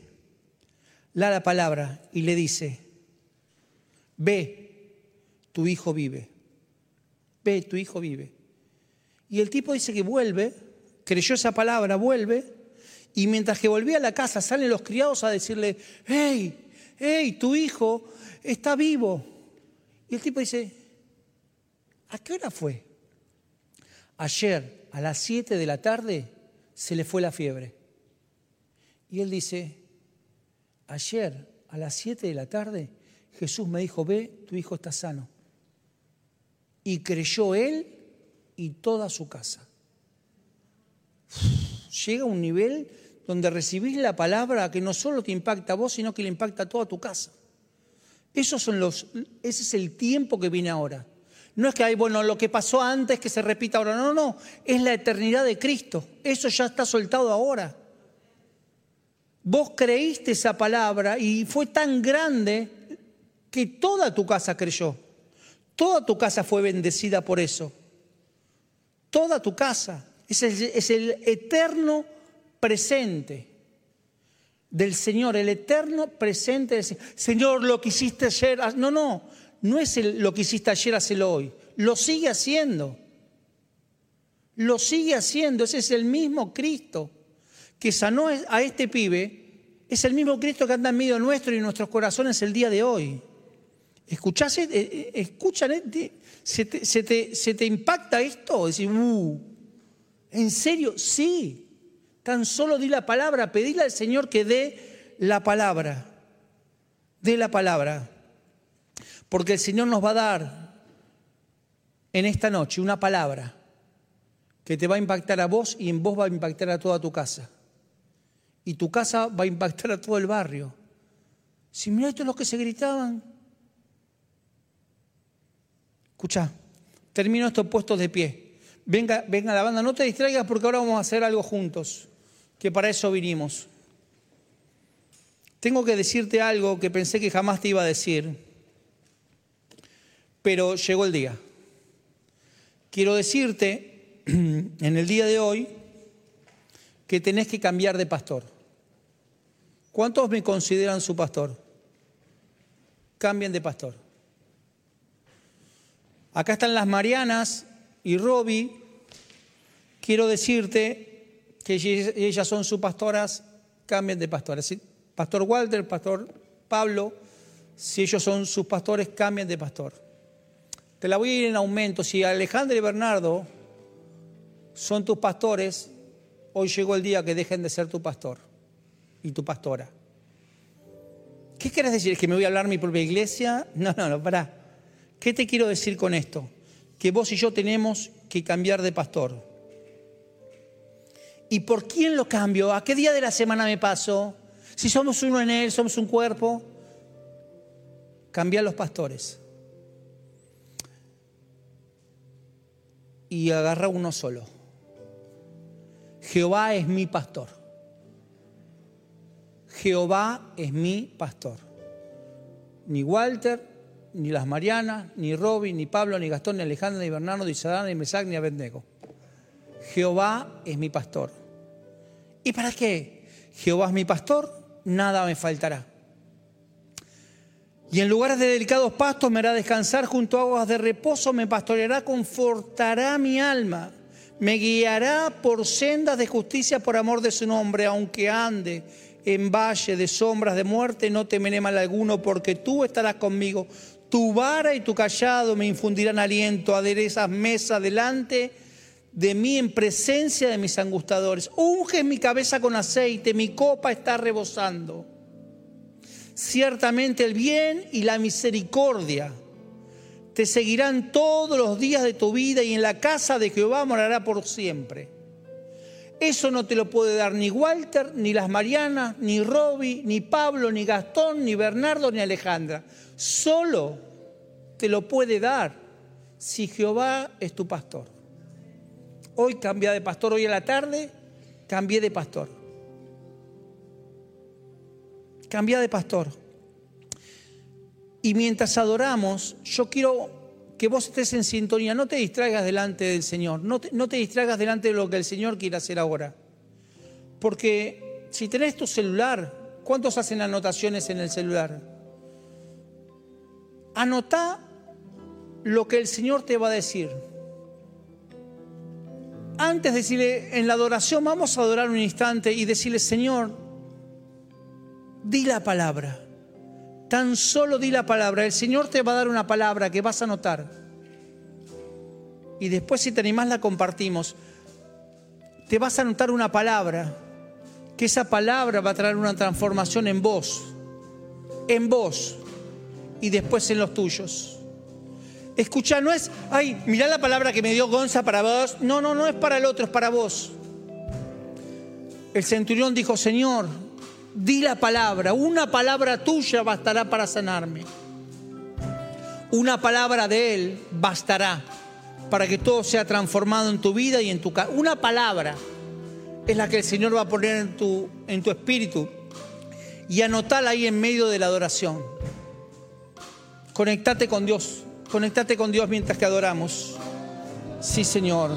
la la palabra y le dice, ve, tu hijo vive. Ve, tu hijo vive. Y el tipo dice que vuelve, creyó esa palabra, vuelve, y mientras que volvía a la casa salen los criados a decirle, hey, hey, tu hijo está vivo. Y el tipo dice, ¿a qué hora fue? Ayer a las 7 de la tarde se le fue la fiebre. Y él dice, ayer a las 7 de la tarde Jesús me dijo, ve, tu hijo está sano. Y creyó él y toda su casa. Llega a un nivel donde recibís la palabra que no solo te impacta a vos, sino que le impacta a toda tu casa. Esos ese es el tiempo que viene ahora. No es que hay, bueno, lo que pasó antes que se repita ahora. No, no, no. Es la eternidad de Cristo. Eso ya está soltado ahora. Vos creíste esa palabra y fue tan grande que toda tu casa creyó. Toda tu casa fue bendecida por eso. Toda tu casa. Es el, eterno presente del Señor, el eterno presente del Señor. Señor, lo que hiciste ayer, no, no, no es lo que hiciste ayer, hacelo hoy. Lo sigue haciendo. Lo sigue haciendo. Ese es el mismo Cristo que sanó a este pibe. Es el mismo Cristo que anda en medio nuestro y en nuestros corazones el día de hoy. ¿Escuchás? Eh, eh, ¿Escuchan? ¿Se te, se te, se te impacta esto? Decir, uh, ¿en serio? Sí. Tan solo di la palabra, pedile al Señor que dé la palabra. Dé la palabra. Porque el Señor nos va a dar en esta noche una palabra que te va a impactar a vos y en vos va a impactar a toda tu casa. Y tu casa va a impactar a todo el barrio. Si mira esto es los que se gritaban. Escucha, termino estos puestos de pie. Venga, venga la banda, no te distraigas porque ahora vamos a hacer algo juntos que para eso vinimos. Tengo que decirte algo que pensé que jamás te iba a decir, pero llegó el día. Quiero decirte en el día de hoy que tenés que cambiar de pastor. ¿Cuántos me consideran su pastor? Cambien de pastor. Acá están las Marianas y Robbie. Quiero decirte que ellas son sus pastoras, cambien de pastoras. Pastor Walter, Pastor Pablo, si ellos son sus pastores, cambien de pastor. Te la voy a ir en aumento. Si Alejandro y Bernardo son tus pastores, hoy llegó el día que dejen de ser tu pastor y tu pastora. ¿Qué quieres decir? ¿Es que me voy a hablar mi propia iglesia? No, no, no, pará. ¿Qué te quiero decir con esto? Que vos y yo tenemos que cambiar de pastor. ¿Y por quién lo cambio? ¿A qué día de la semana me paso? Si somos uno en Él, somos un cuerpo. Cambia los pastores. Y agarra uno solo. Jehová es mi pastor. Jehová es mi pastor. Ni Walter, ni las Marianas, ni Robin, ni Pablo, ni Gastón, ni Alejandro, ni Bernardo, ni Sadán, ni Mesac, ni Abednego. Jehová es mi pastor. ¿Y para qué? Jehová es mi pastor, nada me faltará. Y en lugares de delicados pastos me hará descansar junto a aguas de reposo, me pastoreará, confortará mi alma, me guiará por sendas de justicia por amor de su nombre, aunque ande en valle de sombras de muerte, no temeré mal alguno, porque tú estarás conmigo. Tu vara y tu callado me infundirán aliento, aderezas mesa delante de mí en presencia de mis angustadores. Unge mi cabeza con aceite, mi copa está rebosando. Ciertamente el bien y la misericordia te seguirán todos los días de tu vida y en la casa de Jehová morará por siempre. Eso no te lo puede dar ni Walter, ni las Marianas, ni Roby, ni Pablo, ni Gastón, ni Bernardo, ni Alejandra. Solo te lo puede dar si Jehová es tu pastor. Hoy cambia de pastor, hoy a la tarde cambié de pastor. Cambia de pastor. Y mientras adoramos, yo quiero que vos estés en sintonía, no te distraigas delante del Señor, no te, no te distraigas delante de lo que el Señor quiere hacer ahora. Porque si tenés tu celular, ¿cuántos hacen anotaciones en el celular? Anotá lo que el Señor te va a decir. Antes de decirle en la adoración, vamos a adorar un instante y decirle, Señor, di la palabra. Tan solo di la palabra. El Señor te va a dar una palabra que vas a notar. Y después si te animás la compartimos. Te vas a notar una palabra. Que esa palabra va a traer una transformación en vos. En vos. Y después en los tuyos. Escucha, no es, ay, mirá la palabra que me dio Gonza para vos. No, no, no es para el otro, es para vos. El centurión dijo, Señor, di la palabra, una palabra tuya bastará para sanarme. Una palabra de Él bastará para que todo sea transformado en tu vida y en tu casa. Una palabra es la que el Señor va a poner en tu, en tu espíritu y anotala ahí en medio de la adoración. Conectate con Dios, conectate con Dios mientras que adoramos. Sí, Señor.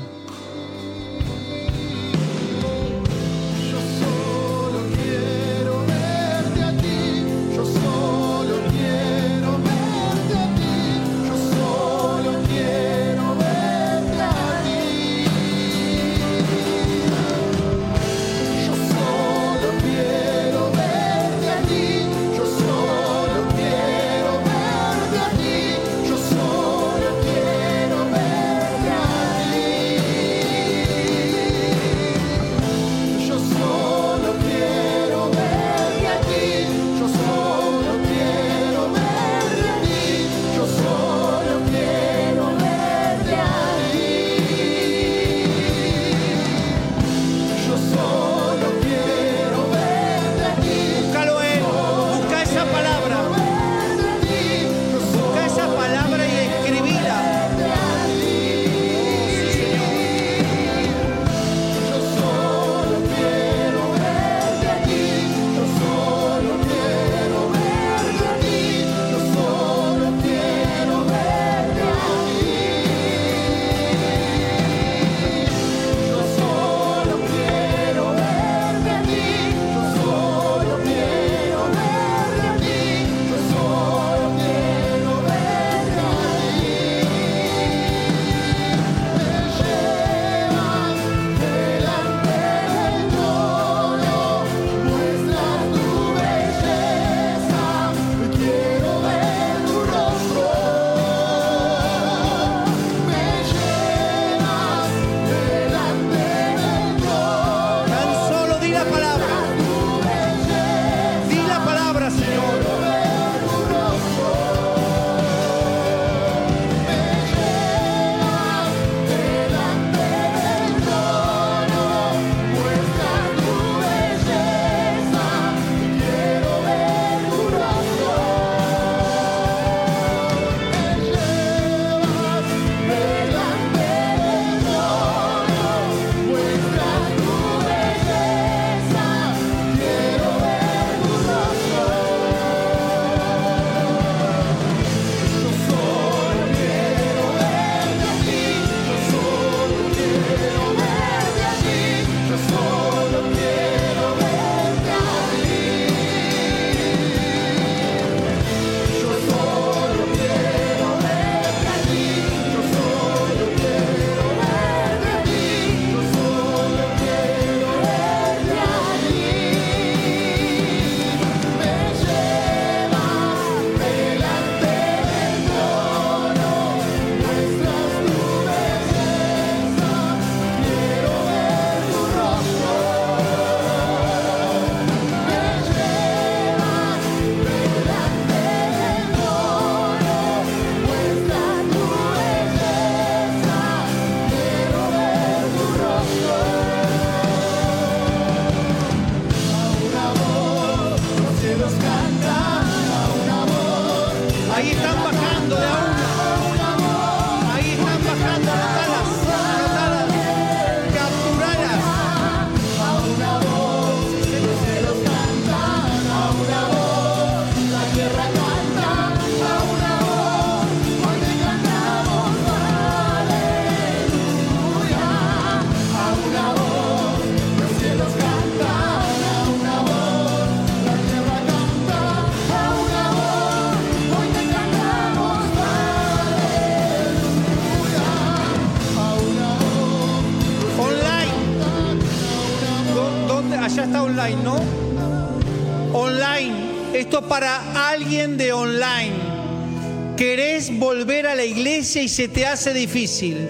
Online. Querés volver a la iglesia y se te hace difícil.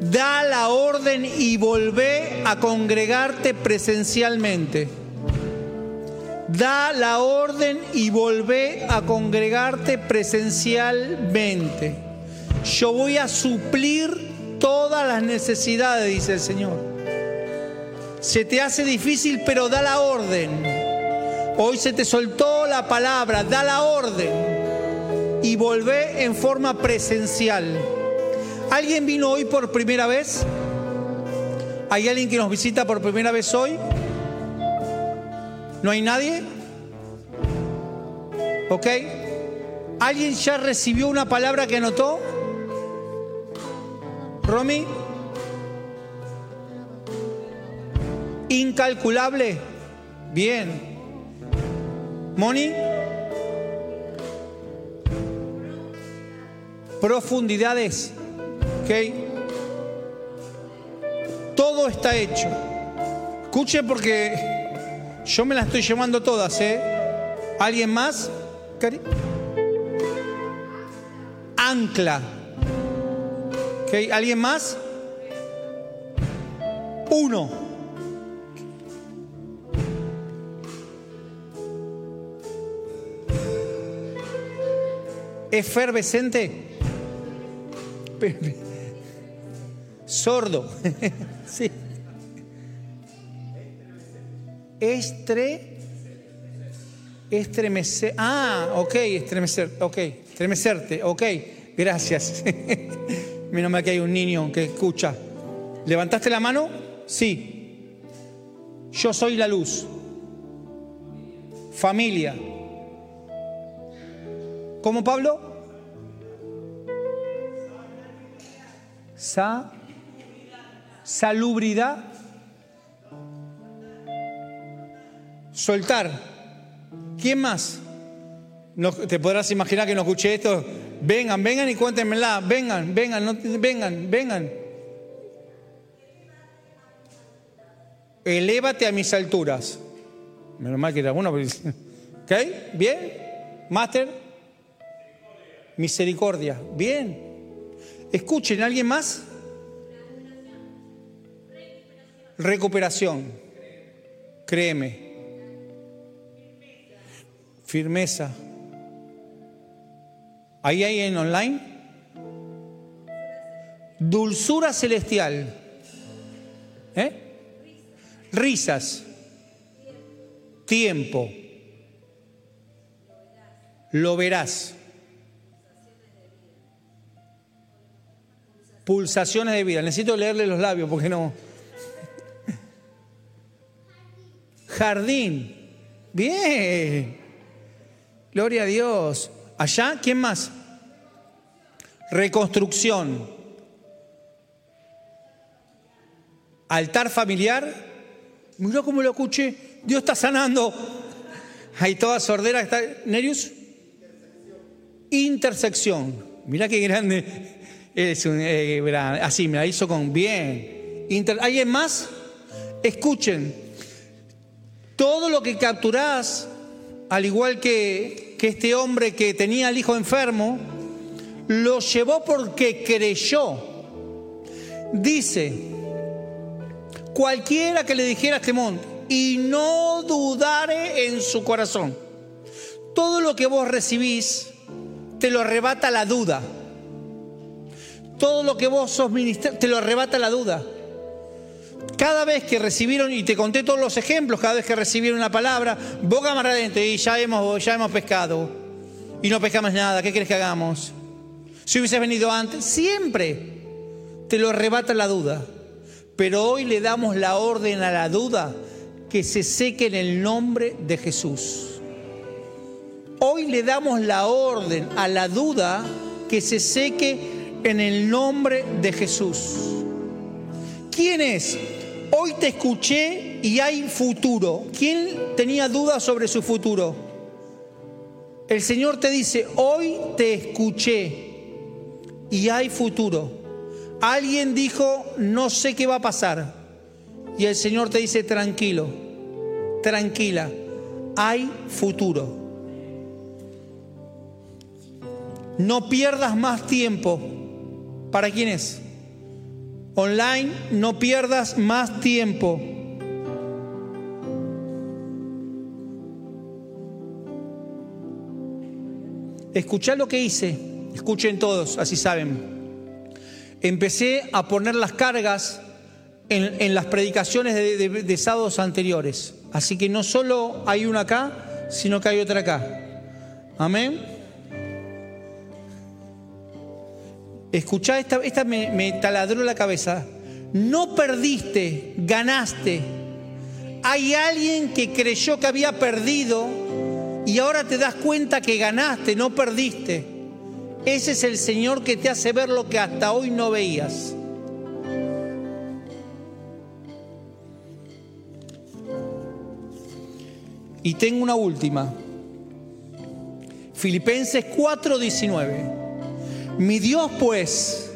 Da la orden y volvé a congregarte presencialmente. Da la orden y volvé a congregarte presencialmente. Yo voy a suplir todas las necesidades, dice el Señor. Se te hace difícil, pero da la orden. Hoy se te soltó la palabra, da la orden y volvé en forma presencial. ¿Alguien vino hoy por primera vez? ¿Hay alguien que nos visita por primera vez hoy? ¿No hay nadie? ¿Ok? ¿Alguien ya recibió una palabra que anotó? ¿Romy? Incalculable. Bien. ¿Moni? Profundidades. ¿Ok? Todo está hecho. Escuche porque yo me las estoy llevando todas, ¿eh? ¿Alguien más? Cari? Ancla. ¿Okay? ¿Alguien más? Uno. Efervescente. Sordo. sí. Estre, estremecer. Ah, ok, estremecer, ok, estremecerte, ok, gracias. Menos mal que hay un niño que escucha. ¿Levantaste la mano? Sí. Yo soy la luz. Familia. ¿Cómo Pablo? Sa salubridad. Soltar. ¿Quién más? No, te podrás imaginar que no escuché esto. Vengan, vengan y cuéntenmela. Vengan, vengan, vengan, vengan. Elévate a mis alturas. Menos mal que era uno. ¿Ok? ¿Bien? Master. Misericordia. Bien. Escuchen, ¿alguien más? Recuperación. Créeme firmeza. Ahí hay en online. Dulzura celestial. ¿Eh? Risas. Tiempo. Lo verás. Pulsaciones de vida. Necesito leerle los labios porque no. Jardín. Bien. Gloria a Dios. Allá, ¿quién más? Reconstrucción. Altar familiar. Mira cómo lo escuché. Dios está sanando. Hay toda sordera. Está... ¿Nerius? Intersección. Mira qué grande. Es eh, así, me la hizo con bien. ¿Alguien más? Escuchen. Todo lo que capturás al igual que, este hombre que tenía al hijo enfermo, lo llevó porque creyó. Dice, cualquiera que le dijera a este monte, y no dudare en su corazón. Todo lo que vos recibís te lo arrebata la duda. Todo lo que vos sos ministro te lo arrebata la duda. Cada vez que recibieron, y te conté todos los ejemplos, cada vez que recibieron una palabra, boca más adentro y ya hemos, ya hemos pescado. Y no pescamos nada, ¿qué quieres que hagamos? Si hubieses venido antes, siempre te lo arrebata la duda. Pero hoy le damos la orden a la duda que se seque en el nombre de Jesús. Hoy le damos la orden a la duda que se seque en el nombre de Jesús. ¿Quién es? Hoy te escuché y hay futuro. ¿Quién tenía dudas sobre su futuro? El Señor te dice, hoy te escuché y hay futuro. Alguien dijo, no sé qué va a pasar. Y el Señor te dice, tranquilo, tranquila, hay futuro. No pierdas más tiempo. ¿Para quién es? Online, no pierdas más tiempo. Escuchá lo que hice, escuchen todos, así saben. Empecé a poner las cargas en, las predicaciones de, de sábados anteriores. Así que no solo hay una acá, sino que hay otra acá. Amén. Escuchá, esta, esta me, me taladró la cabeza. No perdiste, ganaste. Hay alguien que creyó que había perdido y ahora te das cuenta que ganaste, no perdiste. Ese es el Señor que te hace ver lo que hasta hoy no veías. Y tengo una última. Filipenses 4:19. Mi Dios pues,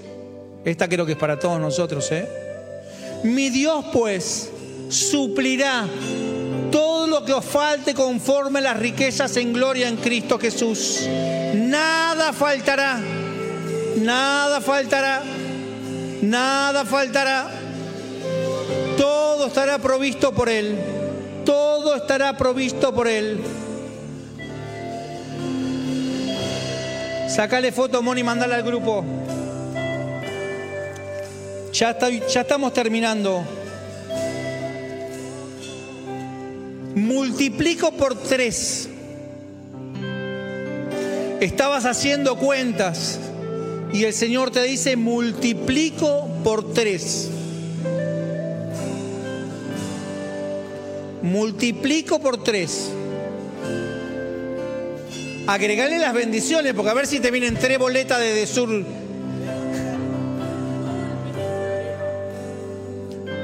esta creo que es para todos nosotros, ¿eh? Mi Dios pues suplirá todo lo que os falte conforme las riquezas en gloria en Cristo Jesús. Nada faltará, nada faltará, nada faltará. Todo estará provisto por Él todo estará provisto por Él. Sacale foto, Moni, mandala al grupo. Ya, ya estamos terminando. Multiplico por tres. Estabas haciendo cuentas y el Señor te dice multiplico por tres. multiplico por tres. Agregale las bendiciones, porque a ver si te vienen tres boletas de sur.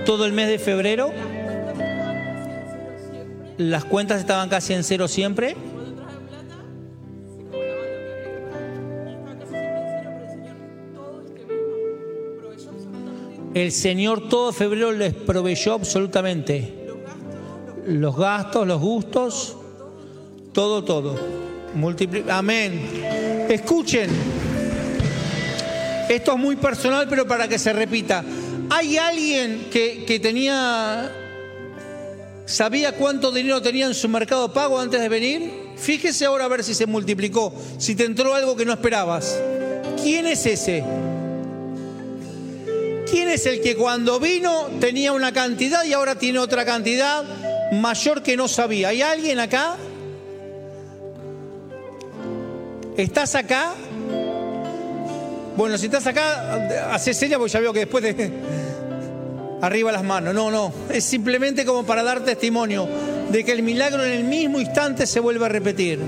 Todo el mes de febrero. Las cuentas estaban casi en cero siempre. El Señor todo febrero les proveyó absolutamente los gastos, los gustos, todo, todo. Amén. Escuchen. Esto es muy personal, pero para que se repita. ¿Hay alguien que, que tenía, sabía cuánto dinero tenía en su mercado pago antes de venir? Fíjese ahora a ver si se multiplicó, si te entró algo que no esperabas. ¿Quién es ese? ¿Quién es el que cuando vino tenía una cantidad y ahora tiene otra cantidad? mayor que no sabía. ¿Hay alguien acá? ¿Estás acá? Bueno, si estás acá, hace seña porque ya veo que después de... Arriba las manos. No, no. Es simplemente como para dar testimonio de que el milagro en el mismo instante se vuelve a repetir.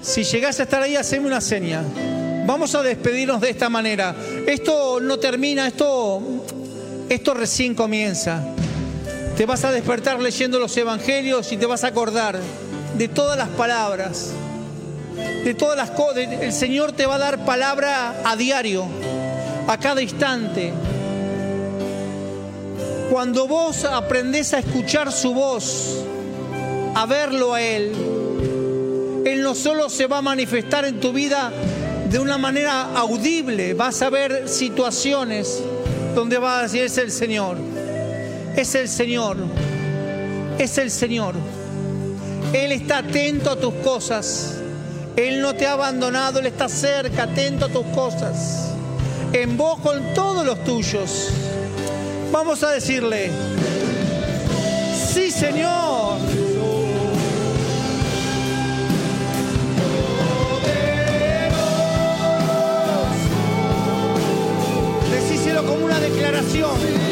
Si llegás a estar ahí, haceme una seña. Vamos a despedirnos de esta manera. Esto no termina, esto esto recién comienza. Te vas a despertar leyendo los evangelios y te vas a acordar de todas las palabras, de todas las cosas. El Señor te va a dar palabra a diario, a cada instante. Cuando vos aprendés a escuchar su voz, a verlo a Él, Él no solo se va a manifestar en tu vida de una manera audible, vas a ver situaciones donde va a decir es el Señor, es el Señor, es el Señor. Él está atento a tus cosas. Él no te ha abandonado, Él está cerca, atento a tus cosas. En vos con todos los tuyos. Vamos a decirle, sí Señor. como una declaración.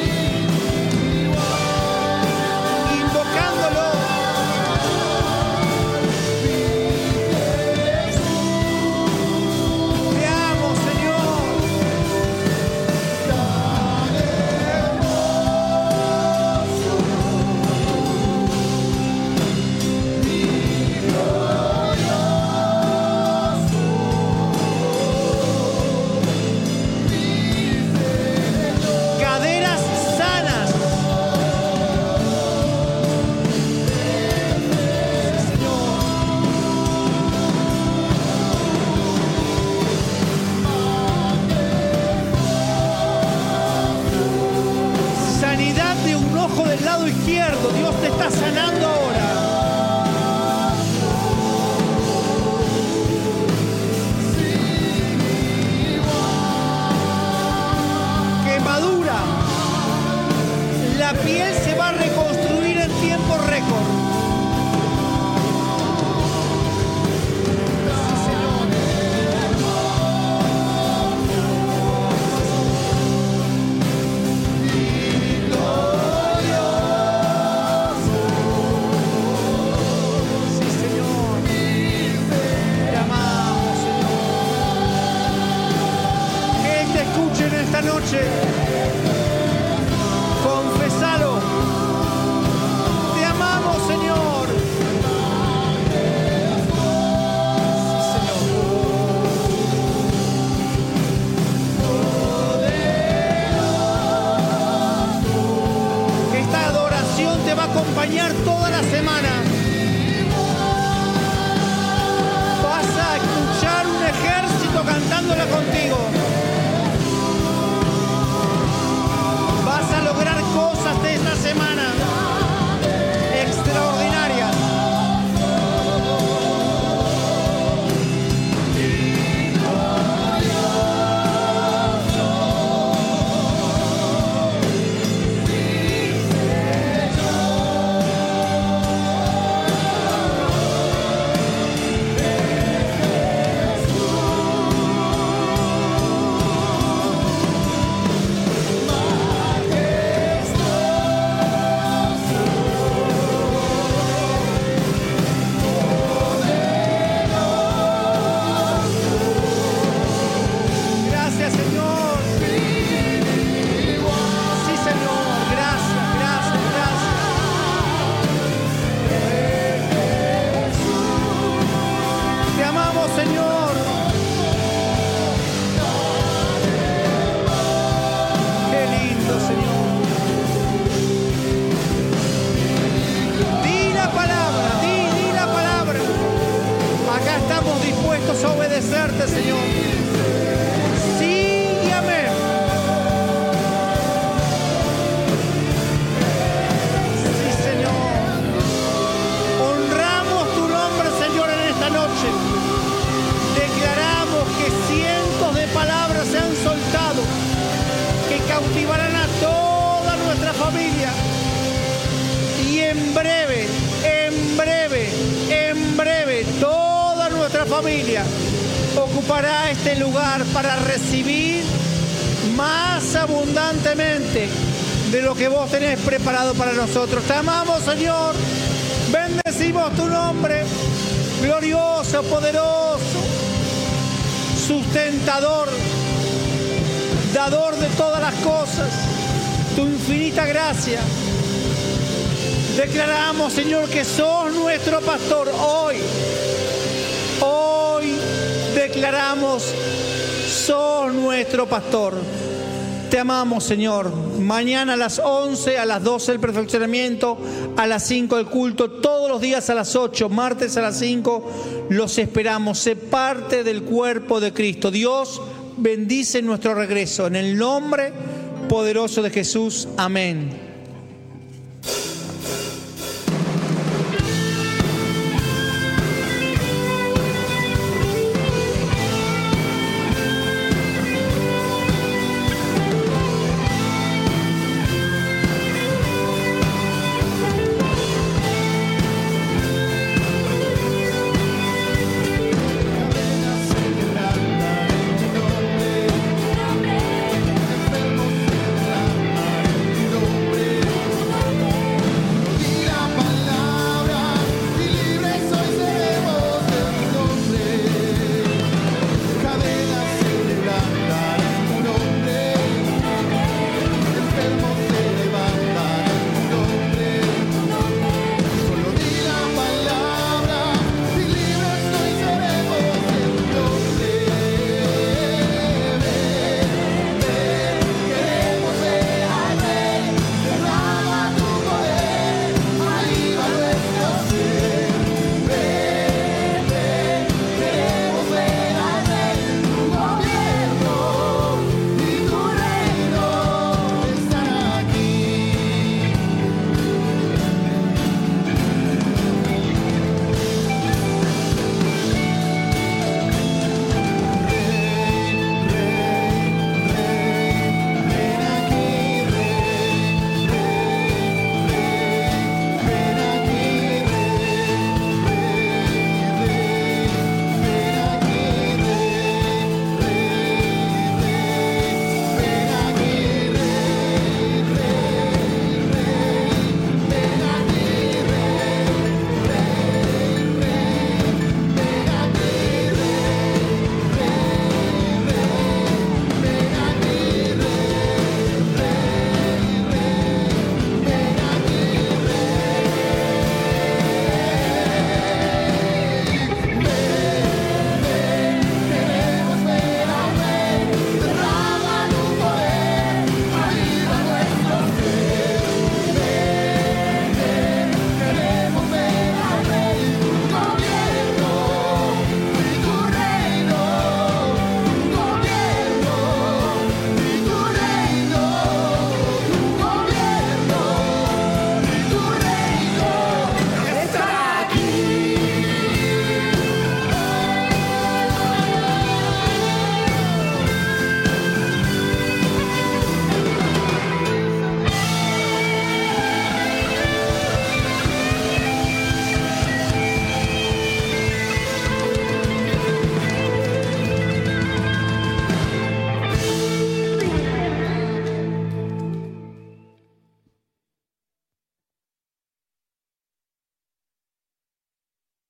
Cautivarán a toda nuestra familia. Y en breve, en breve, en breve, toda nuestra familia ocupará este lugar para recibir más abundantemente de lo que vos tenés preparado para nosotros. Te amamos, Señor. Bendecimos tu nombre, glorioso, poderoso, sustentador, dador de todas las cosas, tu infinita gracia. Declaramos, Señor, que sos nuestro pastor hoy. Hoy declaramos, sos nuestro pastor. Te amamos, Señor. Mañana a las 11, a las 12 el perfeccionamiento, a las 5 el culto, todos los días a las 8, martes a las 5, los esperamos. Sé parte del cuerpo de Cristo. Dios bendice nuestro regreso. En el nombre poderoso de Jesús. Amén.